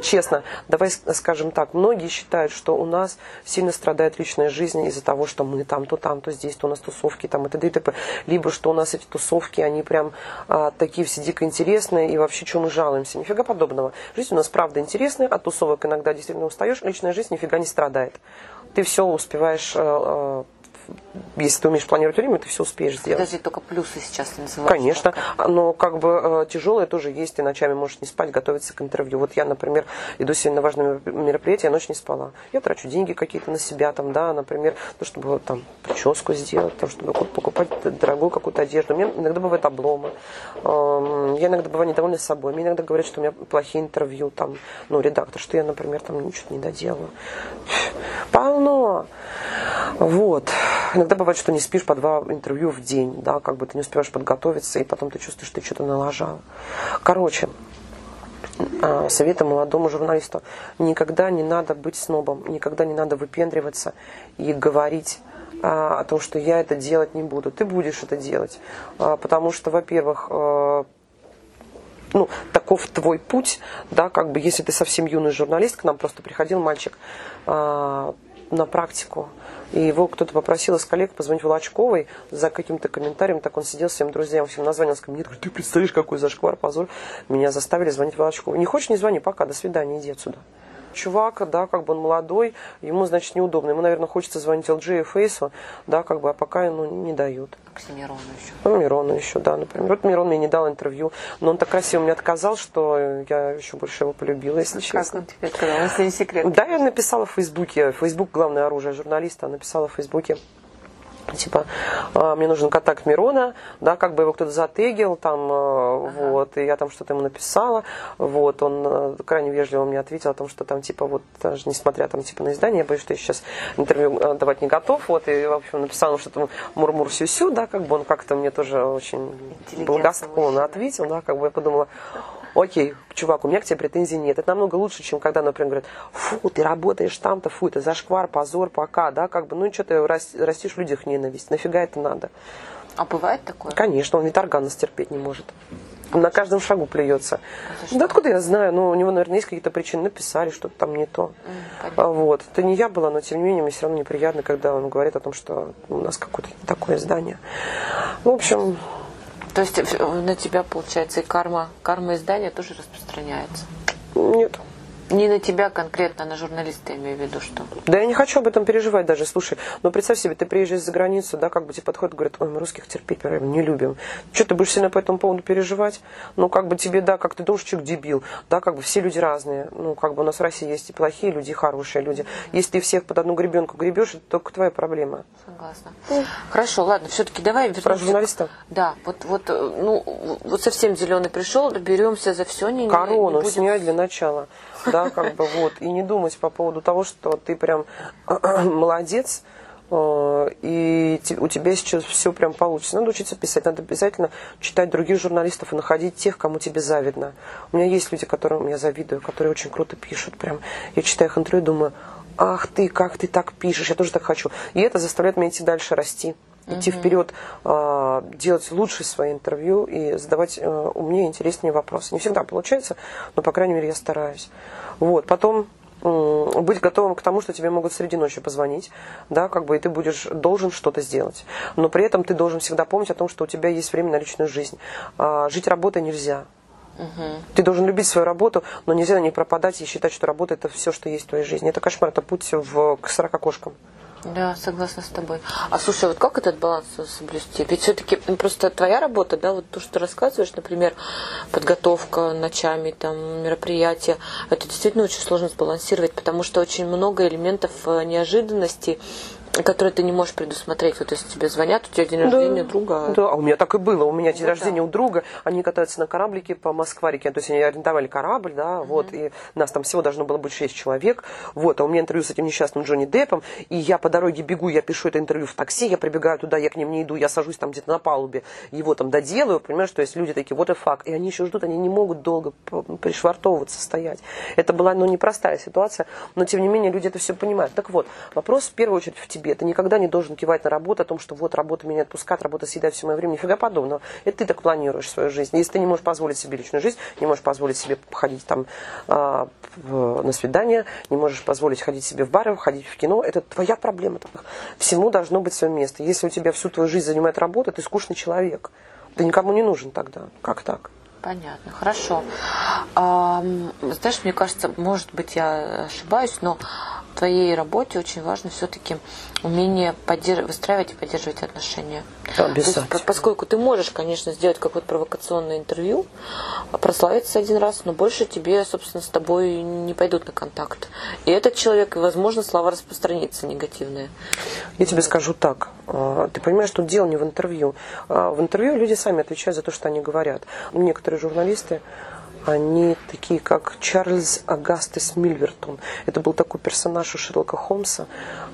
B: честно, давай скажем так, многие считают, что у нас сильно страдает личная жизнь из-за того, что мы там, то там, то здесь, то у нас тусовки там и т.д. и т.п. Либо что у нас эти тусовки, они прям а, такие все дико интересные, и вообще, что мы жалуемся. Нифига подобного. Жизнь у нас правда интересная, от тусовок иногда действительно устаешь, личная жизнь нифига не страдает. Ты все успеваешь а, если ты умеешь планировать время, ты все успеешь сделать.
A: Подожди, только плюсы сейчас называют.
B: Конечно, но как бы э, тяжелое тоже есть, ты ночами можешь не спать, готовиться к интервью. Вот я, например, иду сегодня на важное мероприятие, я ночь не спала. Я трачу деньги какие-то на себя, там, да, например, ну, чтобы там прическу сделать, там, чтобы покупать дорогую какую-то одежду. У меня иногда бывают обломы. Эм, я иногда бываю недовольна собой. Мне иногда говорят, что у меня плохие интервью, там, ну, редактор, что я, например, там ничего не доделаю. Полно. Вот. Иногда бывает, что не спишь по два интервью в день, да, как бы ты не успеваешь подготовиться, и потом ты чувствуешь, что ты что-то налажал. Короче, а, советы молодому журналисту. Никогда не надо быть снобом, никогда не надо выпендриваться и говорить а, о том, что я это делать не буду. Ты будешь это делать. А, потому что, во-первых, ну, таков твой путь, да, как бы, если ты совсем юный журналист, к нам просто приходил мальчик на практику. И его кто-то попросил из коллег позвонить Волочковой за каким-то комментарием. Так он сидел с всем друзьям, всем названил, сказал, нет, ты представляешь, какой зашквар, позор. Меня заставили звонить Волочковой. Не хочешь, не звони, пока, до свидания, иди отсюда чувак, да, как бы он молодой, ему, значит, неудобно. Ему, наверное, хочется звонить LG и Фейсу, да, как бы, а пока, ну, не дают.
A: К Мирону еще.
B: Ну, Мирону еще, да, например. Вот Мирон мне не дал интервью, но он так красиво мне отказал, что я еще больше его полюбила, если
A: как
B: честно.
A: Как он тебе сказал, если не секрет?
B: Да, я написала в Фейсбуке, Фейсбук главное оружие журналиста, написала в Фейсбуке типа, «А, мне нужен контакт Мирона, да, как бы его кто-то затегил, там, э, ага. вот, и я там что-то ему написала, вот, он э, крайне вежливо мне ответил о том, что там, типа, вот, даже несмотря там, типа, на издание, я боюсь, что я сейчас интервью э, давать не готов, вот, и, в общем, написал что-то мурмур сю-сю, да, как бы он как-то мне тоже очень благосклонно ответил, да, как бы я подумала, окей, чувак, у меня к тебе претензий нет. Это намного лучше, чем когда, например, говорят, фу, ты работаешь там-то, фу, это зашквар, позор, пока, да, как бы, ну, что ты растишь в людях ненависть, нафига это надо?
A: А бывает такое?
B: Конечно, он ведь орган терпеть не может. Он на каждом шагу плюется. А да откуда я знаю? Ну, у него, наверное, есть какие-то причины. Написали, что-то там не то. Mm, вот. Это не я была, но тем не менее, мне все равно неприятно, когда он говорит о том, что у нас какое-то такое издание. В общем,
A: то есть на тебя, получается, и карма, карма издания тоже распространяется?
B: Нет.
A: Не на тебя конкретно, на журналиста я имею в виду, что.
B: Да я не хочу об этом переживать даже. Слушай, ну представь себе, ты приезжаешь за границу, да, как бы тебе подходят, говорят, ой, мы русских терпеть прям не любим. Что ты будешь сильно по этому поводу переживать? Ну, как бы тебе, да, как ты думаешь, человек дебил, да, как бы все люди разные. Ну, как бы у нас в России есть и плохие люди, и хорошие люди. Если ты всех под одну гребенку гребешь, это только твоя проблема.
A: Согласна. Хорошо, ладно, все-таки давай
B: вернемся. Про журналиста?
A: Да, вот, вот, э, ну, вот совсем зеленый пришел, беремся за все. Не,
B: Корону не будем... снять для начала да, как бы вот, и не думать по поводу того, что ты прям [clears throat] молодец, э, и у тебя сейчас все прям получится. Надо учиться писать, надо обязательно читать других журналистов и находить тех, кому тебе завидно. У меня есть люди, которым я завидую, которые очень круто пишут. Прям я читаю их интервью и думаю, ах ты, как ты так пишешь, я тоже так хочу. И это заставляет меня идти дальше расти идти угу. вперед, а, делать лучше свои интервью и задавать э, умнее, интереснее вопросы. Не всегда получается, но, по крайней мере, я стараюсь. Вот. Потом быть готовым к тому, что тебе могут среди ночи позвонить, да, как бы, и ты будешь должен что-то сделать. Но при этом ты должен всегда помнить о том, что у тебя есть время на личную жизнь. А, жить работой нельзя. Угу. Ты должен любить свою работу, но нельзя на ней пропадать и считать, что работа это все, что есть в твоей жизни. Это кошмар, это путь в, к 40 кошкам.
A: Да, согласна с тобой. А слушай, вот как этот баланс соблюсти? Ведь все-таки просто твоя работа, да, вот то, что ты рассказываешь, например, подготовка ночами, там, мероприятия, это действительно очень сложно сбалансировать, потому что очень много элементов э, неожиданности, которые ты не можешь предусмотреть. Вот если тебе звонят, у тебя день рождения да, друга.
B: Да, а у меня так и было. У меня день вот рождения да. у друга, они катаются на кораблике по Москварике. То есть они арендовали корабль, да, mm-hmm. вот, и нас там всего должно было быть 6 человек. Вот, а у меня интервью с этим несчастным Джонни Деппом, и я по дороге бегу, я пишу это интервью в такси, я прибегаю туда, я к ним не иду, я сажусь там где-то на палубе, его там доделаю, понимаешь, что есть люди такие, вот и факт, и они еще ждут, они не могут долго пришвартовываться, стоять. Это была, ну, непростая ситуация, но тем не менее люди это все понимают. Так вот, вопрос в первую очередь в тебе тебе. Ты никогда не должен кивать на работу о том, что вот работа меня отпускает, работа съедает все мое время. Нифига подобного. Это ты так планируешь свою жизнь. Если ты не можешь позволить себе личную жизнь, не можешь позволить себе ходить там э, на свидание, не можешь позволить ходить себе в бары, ходить в кино, это твоя проблема. Всему должно быть свое место. Если у тебя всю твою жизнь занимает работа, ты скучный человек. Ты никому не нужен тогда. Как так?
A: Понятно, хорошо. А, знаешь, мне кажется, может быть, я ошибаюсь, но твоей работе очень важно все-таки умение поддерж... выстраивать и поддерживать отношения.
B: Обязательно.
A: Есть, поскольку ты можешь, конечно, сделать какое-то провокационное интервью, прославиться один раз, но больше тебе, собственно, с тобой не пойдут на контакт. И этот человек, возможно, слова распространится негативные.
B: Я тебе скажу так. А, ты понимаешь, что дело не в интервью. А, в интервью люди сами отвечают за то, что они говорят. Некоторые журналисты они такие, как Чарльз Агастес Мильвертон. Это был такой персонаж у Шерлока Холмса,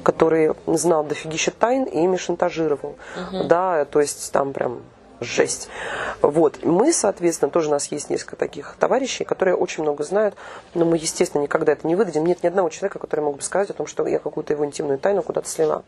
B: который знал дофигища тайн и ими шантажировал. Угу. Да, то есть там прям жесть. Вот. Мы, соответственно, тоже у нас есть несколько таких товарищей, которые очень много знают, но мы, естественно, никогда это не выдадим. Нет ни одного человека, который мог бы сказать о том, что я какую-то его интимную тайну куда-то слила.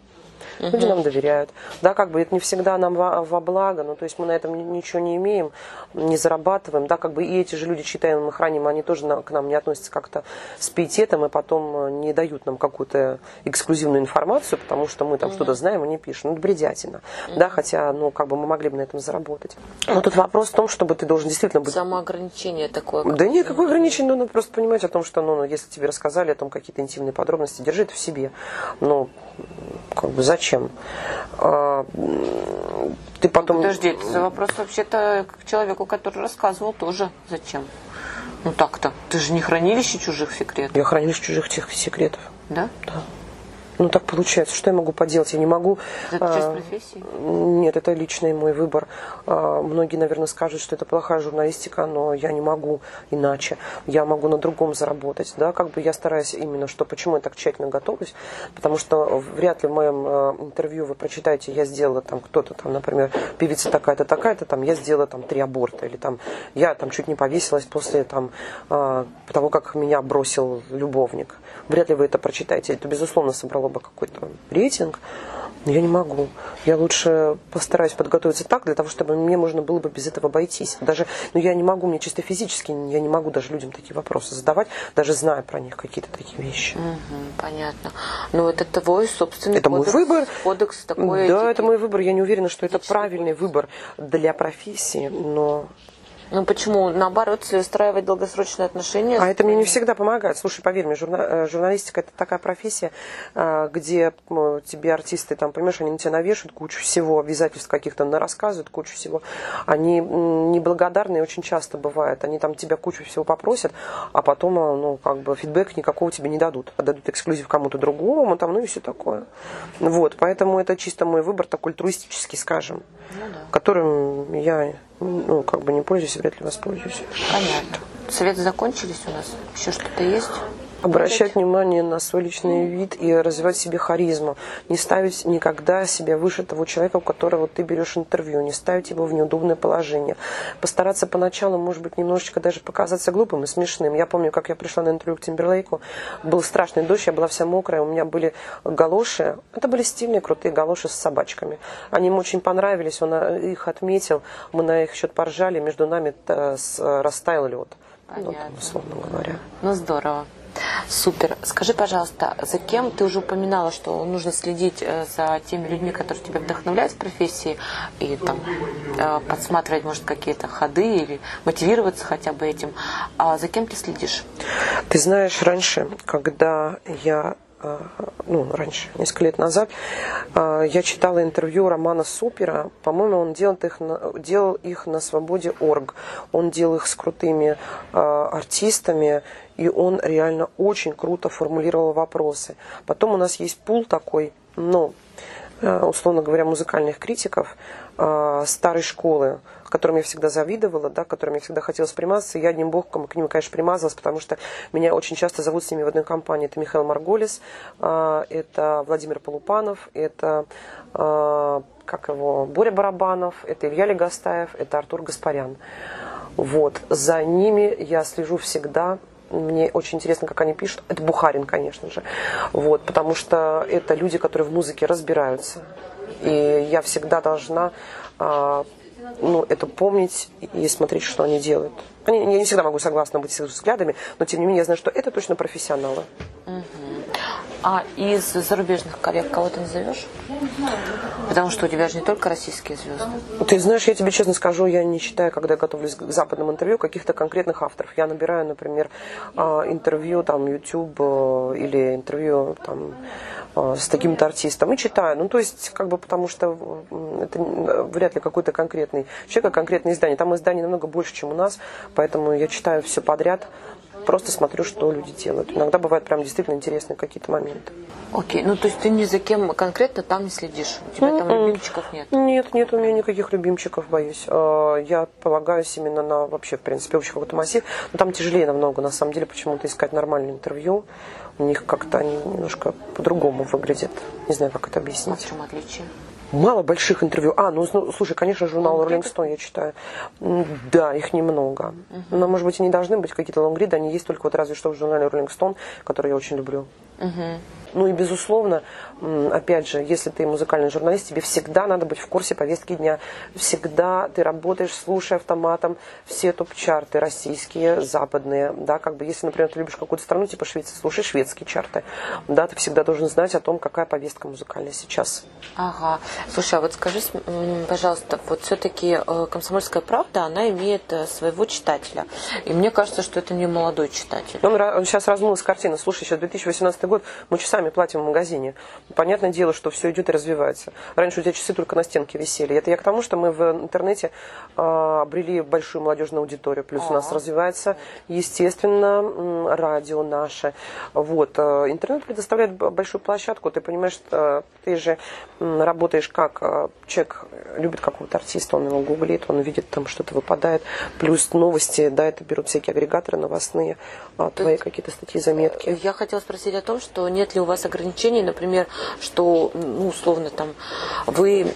B: Угу. Люди нам доверяют. Да, как бы это не всегда нам во, во благо, ну, то есть мы на этом ничего не имеем, не зарабатываем, да, как бы и эти же люди, чьи тайны мы храним, они тоже на, к нам не относятся как-то с пиететом и потом э, не дают нам какую-то эксклюзивную информацию, потому что мы там угу. что-то знаем и не пишем. Ну, это бредятина, угу. да, хотя, ну, как бы мы могли бы на этом заработать. Но тут вопрос в том, чтобы ты должен действительно быть...
A: Самоограничение такое.
B: Да нет, какое ограничение, ну, надо просто понимать о том, что, ну, если тебе рассказали о том какие-то интимные подробности, держи это в себе. Но как бы зачем? А,
A: ты потом... Подожди, это вопрос вообще-то к человеку, который рассказывал тоже. Зачем? Ну так-то. Ты же не хранилище чужих секретов.
B: Я хранилище чужих секретов.
A: Да?
B: Да. Ну, так получается. Что я могу поделать? Я не могу...
A: Это часть а, профессии?
B: Нет, это личный мой выбор. А, многие, наверное, скажут, что это плохая журналистика, но я не могу иначе. Я могу на другом заработать. Да? Как бы я стараюсь именно, что почему я так тщательно готовлюсь, потому что вряд ли в моем а, интервью вы прочитаете, я сделала там кто-то там, например, певица такая-то, такая-то, там, я сделала там три аборта, или там, я там чуть не повесилась после там, того, как меня бросил любовник. Вряд ли вы это прочитаете. Это, безусловно, собрало бы какой-то рейтинг. Но я не могу. Я лучше постараюсь подготовиться так, для того, чтобы мне можно было бы без этого обойтись. Даже, ну, я не могу, мне чисто физически, я не могу даже людям такие вопросы задавать, даже зная про них какие-то такие вещи.
A: Угу, понятно. Но это твой собственный
B: это
A: кодекс,
B: мой выбор.
A: кодекс такой
B: Да, этики. это мой выбор. Я не уверена, что это правильный выбор для профессии, но
A: Ну почему? Наоборот, если устраивать долгосрочные отношения.
B: А это мне не всегда помогает. Слушай, поверь мне, журна... Э, журналистика это такая профессия, э, где тебе артисты, там, понимаешь, они на тебя навешивают кучу всего, обязательств каких-то на рассказывают кучу всего. Они неблагодарные очень часто бывают. Они там тебя кучу всего попросят, а потом, э, ну, как бы фидбэк никакого тебе не дадут. А дадут эксклюзив кому-то другому, там, ну и все такое. Вот, поэтому это чисто мой выбор такой альтруистический, скажем, ну, да. которым я ну, как бы не пользуюсь, вряд ли воспользуюсь.
A: Понятно. Советы закончились у нас? Еще что-то есть?
B: Обращать внимание на свой личный вид и развивать себе харизму. Не ставить никогда себя выше того человека, у которого ты берешь интервью. Не ставить его в неудобное положение. Постараться поначалу, может быть, немножечко даже показаться глупым и смешным. Я помню, как я пришла на интервью к Тимберлейку. Был страшный дождь, я была вся мокрая. У меня были галоши. Это были стильные, крутые галоши с собачками. Они ему очень понравились. Он э, их отметил. Мы на их счет поржали. Между нами э, растаял лед.
A: Понятно. Вот, условно говоря. Ну, здорово. Супер. Скажи, пожалуйста, за кем ты уже упоминала, что нужно следить э, за теми людьми, которые тебя вдохновляют в профессии, и там э, подсматривать, может, какие-то ходы или мотивироваться хотя бы этим. А за кем ты следишь?
B: Ты знаешь, раньше, когда я э, ну, раньше, несколько лет назад, я читала интервью Романа Супера. По-моему, он делал их, на, делал их на свободе орг. Он делал их с крутыми артистами и он реально очень круто формулировал вопросы. Потом у нас есть пул такой, ну, э, условно говоря, музыкальных критиков э, старой школы, которым я всегда завидовала, да, которым я всегда хотела примазаться. Я одним боком к ним, конечно, примазалась, потому что меня очень часто зовут с ними в одной компании. Это Михаил Марголис, э, это Владимир Полупанов, это как его, Боря Барабанов, это Илья Легостаев, это Артур Гаспарян. Вот. За ними я слежу всегда, мне очень интересно, как они пишут. Это Бухарин, конечно же. Вот, потому что это люди, которые в музыке разбираются. И я всегда должна а, ну, это помнить и смотреть, что они делают. Они, я не всегда могу согласна быть с их взглядами, но тем не менее я знаю, что это точно профессионалы.
A: Угу. А из зарубежных коллег кого ты назовешь? Потому что у тебя же не только российские звезды.
B: Ты знаешь, я тебе честно скажу, я не читаю, когда готовлюсь к западным интервью, каких-то конкретных авторов. Я набираю, например, а, интервью там YouTube э, или интервью там э, с таким-то артистом и читаю. Ну, то есть, как бы, потому что это вряд ли какой-то конкретный человек, а конкретное издание. Там изданий намного больше, чем у нас, поэтому я читаю все подряд просто смотрю, что люди делают. Иногда бывают прям действительно интересные какие-то моменты.
A: Окей, ну то есть ты ни за кем конкретно там не следишь? У тебя mm-hmm. там любимчиков нет?
B: Нет, нет, у меня никаких любимчиков, боюсь. А, я полагаюсь именно на вообще, в принципе, общий какой-то массив. Но там тяжелее намного, на самом деле, почему-то искать нормальное интервью. У них как-то они немножко по-другому выглядят. Не знаю, как это объяснить.
A: А в чем отличие?
B: Мало больших интервью. А, ну, слушай, конечно, журнал Rolling Stone я читаю. Да, их немного. Uh-huh. Но, может быть, и не должны быть какие-то лонгриды, они есть только вот разве что в журнале Rolling Stone, который я очень люблю. Uh-huh. Ну и, безусловно, опять же, если ты музыкальный журналист, тебе всегда надо быть в курсе повестки дня. Всегда ты работаешь, слушая автоматом все топ-чарты российские, западные. Да, как бы, если, например, ты любишь какую-то страну, типа Швеции, слушай шведские чарты. Да, ты всегда должен знать о том, какая повестка музыкальная сейчас.
A: Ага. Слушай, а вот скажи, пожалуйста, вот все-таки э, «Комсомольская правда», она имеет э, своего читателя. И мне кажется, что это не молодой читатель.
B: Он, он сейчас размылась картина. Слушай, сейчас 2018 год, мы часами сами платим в магазине. Понятное дело, что все идет и развивается. Раньше у тебя часы только на стенке висели. Это я к тому, что мы в интернете э, обрели большую молодежную аудиторию. Плюс А-а-а. у нас развивается, естественно, радио наше. Вот. Э, интернет предоставляет большую площадку. Ты понимаешь, что ты же работаешь как э, человек любит какого-то артиста, он его гуглит, он видит, там что-то выпадает. Плюс новости, да, это берут всякие агрегаторы новостные, а, твои какие-то статьи, заметки.
A: Я хотела спросить о том, что нет ли у вас вас ограничений, например, что, ну, условно, там, вы,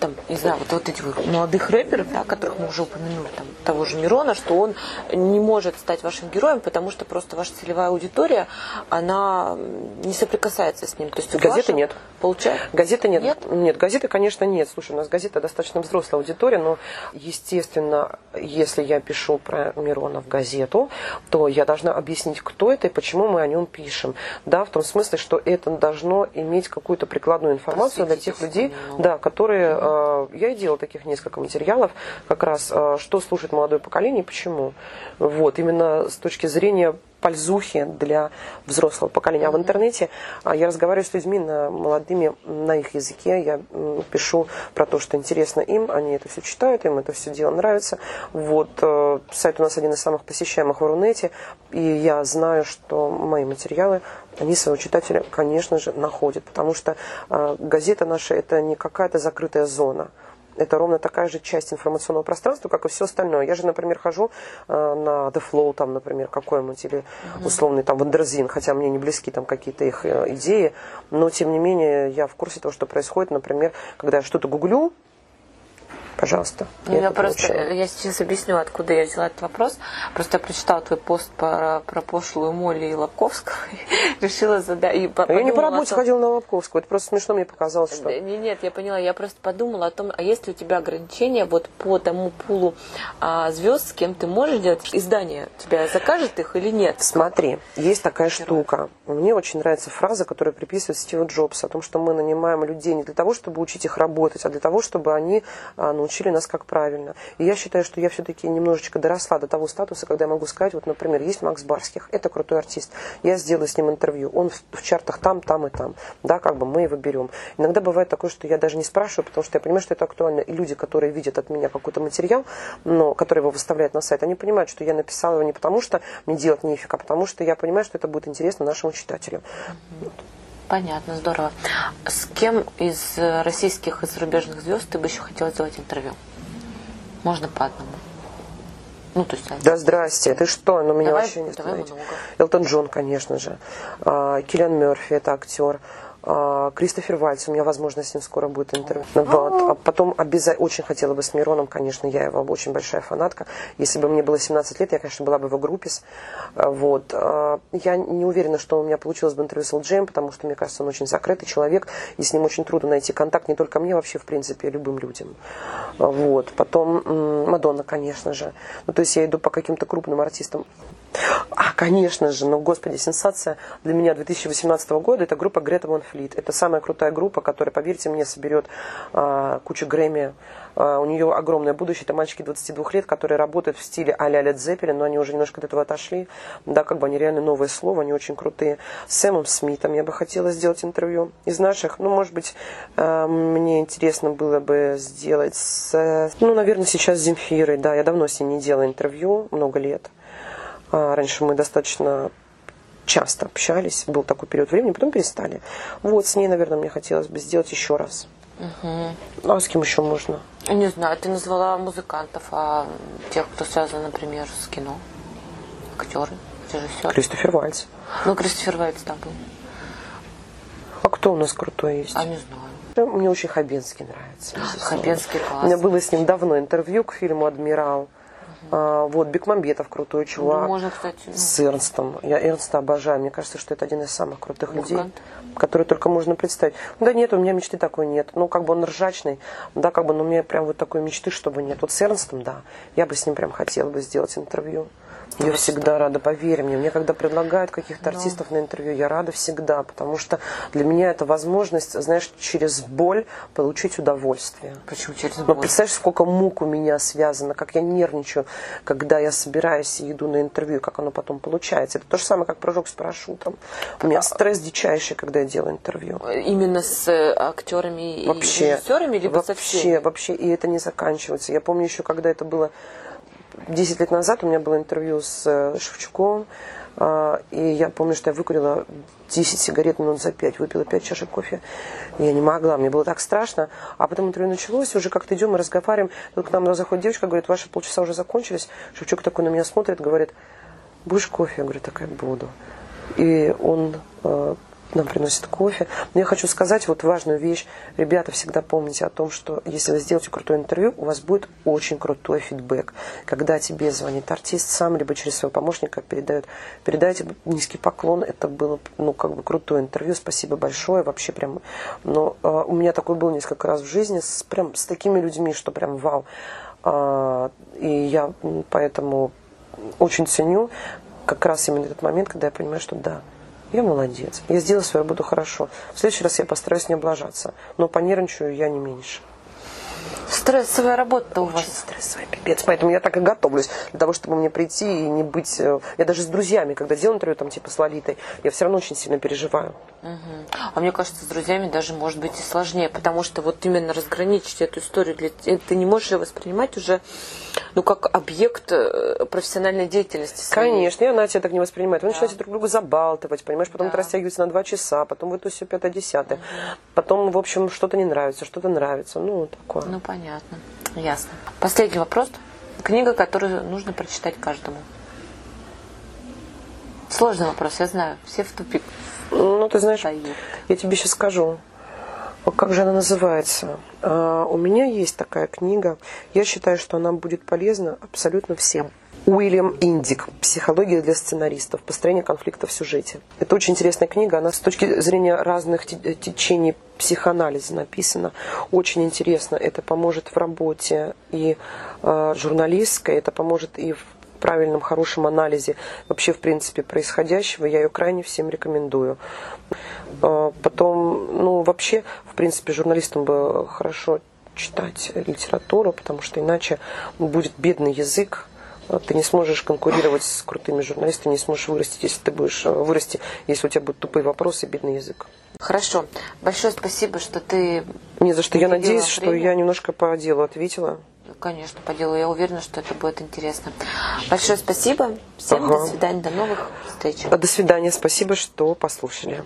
A: там, не знаю, вот, вот этих молодых рэперов, да, которых мы уже упомянули, там, того же Мирона, что он не может стать вашим героем, потому что просто ваша целевая аудитория, она не соприкасается с ним. То есть
B: газеты нет.
A: Получается?
B: Газеты нет. Нет? Нет, газеты, конечно, нет. Слушай, у нас газета достаточно взрослая аудитория, но, естественно, если я пишу про Мирона в газету, то я должна объяснить, кто это и почему мы о нем пишем. да, в том смысле, что это должно иметь какую-то прикладную информацию для тех людей, да, которые, э, я и делала таких несколько материалов, как раз, э, что слушает молодое поколение и почему. Вот, именно с точки зрения пользухи для взрослого поколения. А в интернете а, я разговариваю с людьми на, молодыми на их языке, я пишу про то, что интересно им, они это все читают, им это все дело нравится. Вот, э, сайт у нас один из самых посещаемых в Рунете, и я знаю, что мои материалы они своего читателя, конечно же, находят, потому что э, газета наша это не какая-то закрытая зона это ровно такая же часть информационного пространства, как и все остальное. Я же, например, хожу э, на The Flow, там, например, какой-нибудь, или условный там Wonderzine, хотя мне не близки там какие-то их э, идеи, но тем не менее я в курсе того, что происходит, например, когда я что-то гуглю, Пожалуйста.
A: Ну, я, я просто, получила. я сейчас объясню, откуда я взяла этот вопрос. Просто я прочитала твой пост про, про пошлую Молли и Лобковского. [laughs] решила задать. И
B: я не по работе том... ходила на Лобковского. Это просто смешно мне показалось, что...
A: Нет, нет, я поняла. Я просто подумала о том, а есть ли у тебя ограничения вот по тому пулу а, звезд, с кем ты можешь делать издание? Тебя закажет их или нет?
B: Смотри, есть такая штука. Мне очень нравится фраза, которая приписывает Стива Джобса о том, что мы нанимаем людей не для того, чтобы учить их работать, а для того, чтобы они ну, научили нас как правильно. И я считаю, что я все-таки немножечко доросла до того статуса, когда я могу сказать, вот, например, есть Макс Барских, это крутой артист, я сделаю с ним интервью, он в, в чартах там, там и там, да, как бы мы его берем. Иногда бывает такое, что я даже не спрашиваю, потому что я понимаю, что это актуально, и люди, которые видят от меня какой-то материал, но который его выставляют на сайт, они понимают, что я написала его не потому, что мне делать нефиг, а потому что я понимаю, что это будет интересно нашему читателю.
A: Понятно, здорово. С кем из российских и зарубежных звезд ты бы еще хотела сделать интервью? Можно по одному.
B: Ну, то есть, да здрасте, ты что? Ну, меня давай, вообще не давай Элтон Джон, конечно же. А, Киллиан Мерфи, это актер. А, Кристофер Вальц, у меня, возможно, с ним скоро будет интервью. Вот. А потом обязательно, очень хотела бы с Мироном, конечно, я его очень большая фанатка. Если бы мне было 17 лет, я, конечно, была бы в группе. А, вот. А, я не уверена, что у меня получилось бы интервью с Элджеем, потому что, мне кажется, он очень закрытый человек, и с ним очень трудно найти контакт не только мне, вообще, в принципе, любым людям. Вот. Потом Мадонна, конечно же. Ну, то есть я иду по каким-то крупным артистам. А, конечно же, ну, господи, сенсация для меня 2018 года это группа Грета Ван Флит. Это самая крутая группа, которая, поверьте мне, соберет а, кучу Грэмми. А, у нее огромное будущее. Это мальчики 22 лет, которые работают в стиле а-ля Led Zeppelin, но они уже немножко от этого отошли. Да, как бы они реально новое слово, они очень крутые. С Сэмом Смитом я бы хотела сделать интервью. Из наших, ну, может быть, а, мне интересно было бы сделать с, ну, наверное, сейчас с Земфирой. Да, я давно с ней не делала интервью, много лет. А, раньше мы достаточно часто общались, был такой период времени, потом перестали. Вот, с ней, наверное, мне хотелось бы сделать еще раз. Угу. А с кем еще можно?
A: Не знаю, ты назвала музыкантов, а тех, кто связан, например, с кино? Актеры, режиссеры?
B: Кристофер Вальц.
A: Ну, Кристофер Вальц, да, был.
B: А кто у нас крутой есть?
A: А не знаю.
B: Мне очень Хабенский нравится.
A: Хабенский класс.
B: У меня было с ним давно интервью к фильму «Адмирал». А, вот, Бекмамбетов крутой чувак. Ну,
A: можно, кстати.
B: С Эрнстом. Я Эрнста обожаю. Мне кажется, что это один из самых крутых Музыкант. людей, которые только можно представить. Да нет, у меня мечты такой нет. Ну, как бы он ржачный, да, как бы, но у меня прям вот такой мечты, чтобы нет. Вот с Эрнстом, да, я бы с ним прям хотела бы сделать интервью. Я всегда рада, поверь мне. Мне когда предлагают каких-то ну. артистов на интервью, я рада всегда, потому что для меня это возможность, знаешь, через боль получить удовольствие.
A: Почему через боль?
B: Ну, представляешь, сколько мук у меня связано, как я нервничаю, когда я собираюсь и иду на интервью, как оно потом получается. Это то же самое, как прыжок с парашютом. У меня стресс дичайший, когда я делаю интервью.
A: Именно с э, актерами
B: вообще,
A: и режиссерами, либо?
B: Вообще, вообще, и это не заканчивается. Я помню еще, когда это было 10 лет назад у меня было интервью с э, Шевчуком, а, и я помню, что я выкурила 10 сигарет минут за 5, выпила 5 чашек кофе. Я не могла, мне было так страшно. А потом интервью началось, уже как-то идем, мы разговариваем. Тут к нам заходит девочка, говорит, ваши полчаса уже закончились. Шевчук такой на меня смотрит, говорит, будешь кофе? Я говорю, такая буду. И он э, нам приносят кофе. Но я хочу сказать вот важную вещь. Ребята, всегда помните о том, что если вы сделаете крутое интервью, у вас будет очень крутой фидбэк. Когда тебе звонит артист сам, либо через своего помощника передает, передайте низкий поклон. Это было, ну, как бы крутое интервью. Спасибо большое. Вообще прям, но э, у меня такой был несколько раз в жизни с, прям с такими людьми, что прям вау. Э, и я поэтому очень ценю как раз именно этот момент, когда я понимаю, что да, я молодец. Я сделала свою работу хорошо. В следующий раз я постараюсь не облажаться. Но понервничаю я не меньше.
A: Стрессовая работа у
B: Очень
A: вас.
B: стрессовый пипец. Поэтому я так и готовлюсь для того, чтобы мне прийти и не быть... э, Я даже с друзьями, когда делаю интервью, там, типа, с Лолитой, я все равно очень сильно переживаю.
A: Мгм. А мне кажется, с друзьями даже может быть и сложнее, потому что вот именно разграничить эту историю, для... ты не можешь ее воспринимать уже, ну, как объект э, профессиональной деятельности. своей.
B: Конечно, и она тебя так не воспринимает. Вы начинаете друг друга забалтывать, понимаешь, потом
A: Да.
B: это растягивается на два часа, потом вот это все пятое-десятое. Потом, в общем, что-то не нравится, что-то нравится. Ну, такое.
A: Ну, понятно. Ясно. Последний вопрос. Книга, которую нужно прочитать каждому. Сложный вопрос, я знаю. Все в тупик
B: Ну, ты знаешь,
A: встают.
B: я тебе сейчас скажу. Как же она называется? А, у меня есть такая книга. Я считаю, что она будет полезна абсолютно всем. Уильям Индик «Психология для сценаристов. Построение конфликта в сюжете». Это очень интересная книга. Она с точки зрения разных те- течений психоанализа написана. Очень интересно. Это поможет в работе и э, журналистской, это поможет и в правильном, хорошем анализе вообще, в принципе, происходящего. Я ее крайне всем рекомендую. А, Потом, ну, вообще, в принципе, журналистам бы хорошо читать литературу, потому что иначе будет бедный язык, ты не сможешь конкурировать с крутыми журналистами, не сможешь вырастить, если ты будешь э, вырасти, если у тебя будут тупые вопросы бедный язык.
A: Хорошо. Большое спасибо, что ты,
B: Не за что. Я надеюсь, что
A: время.
B: я немножко по делу ответила.
A: конечно, по делу. Я уверена, что это будет интересно. Большое спасибо. Всем
B: Ага.
A: до свидания. До новых встреч.
B: До свидания. Спасибо, что послушали.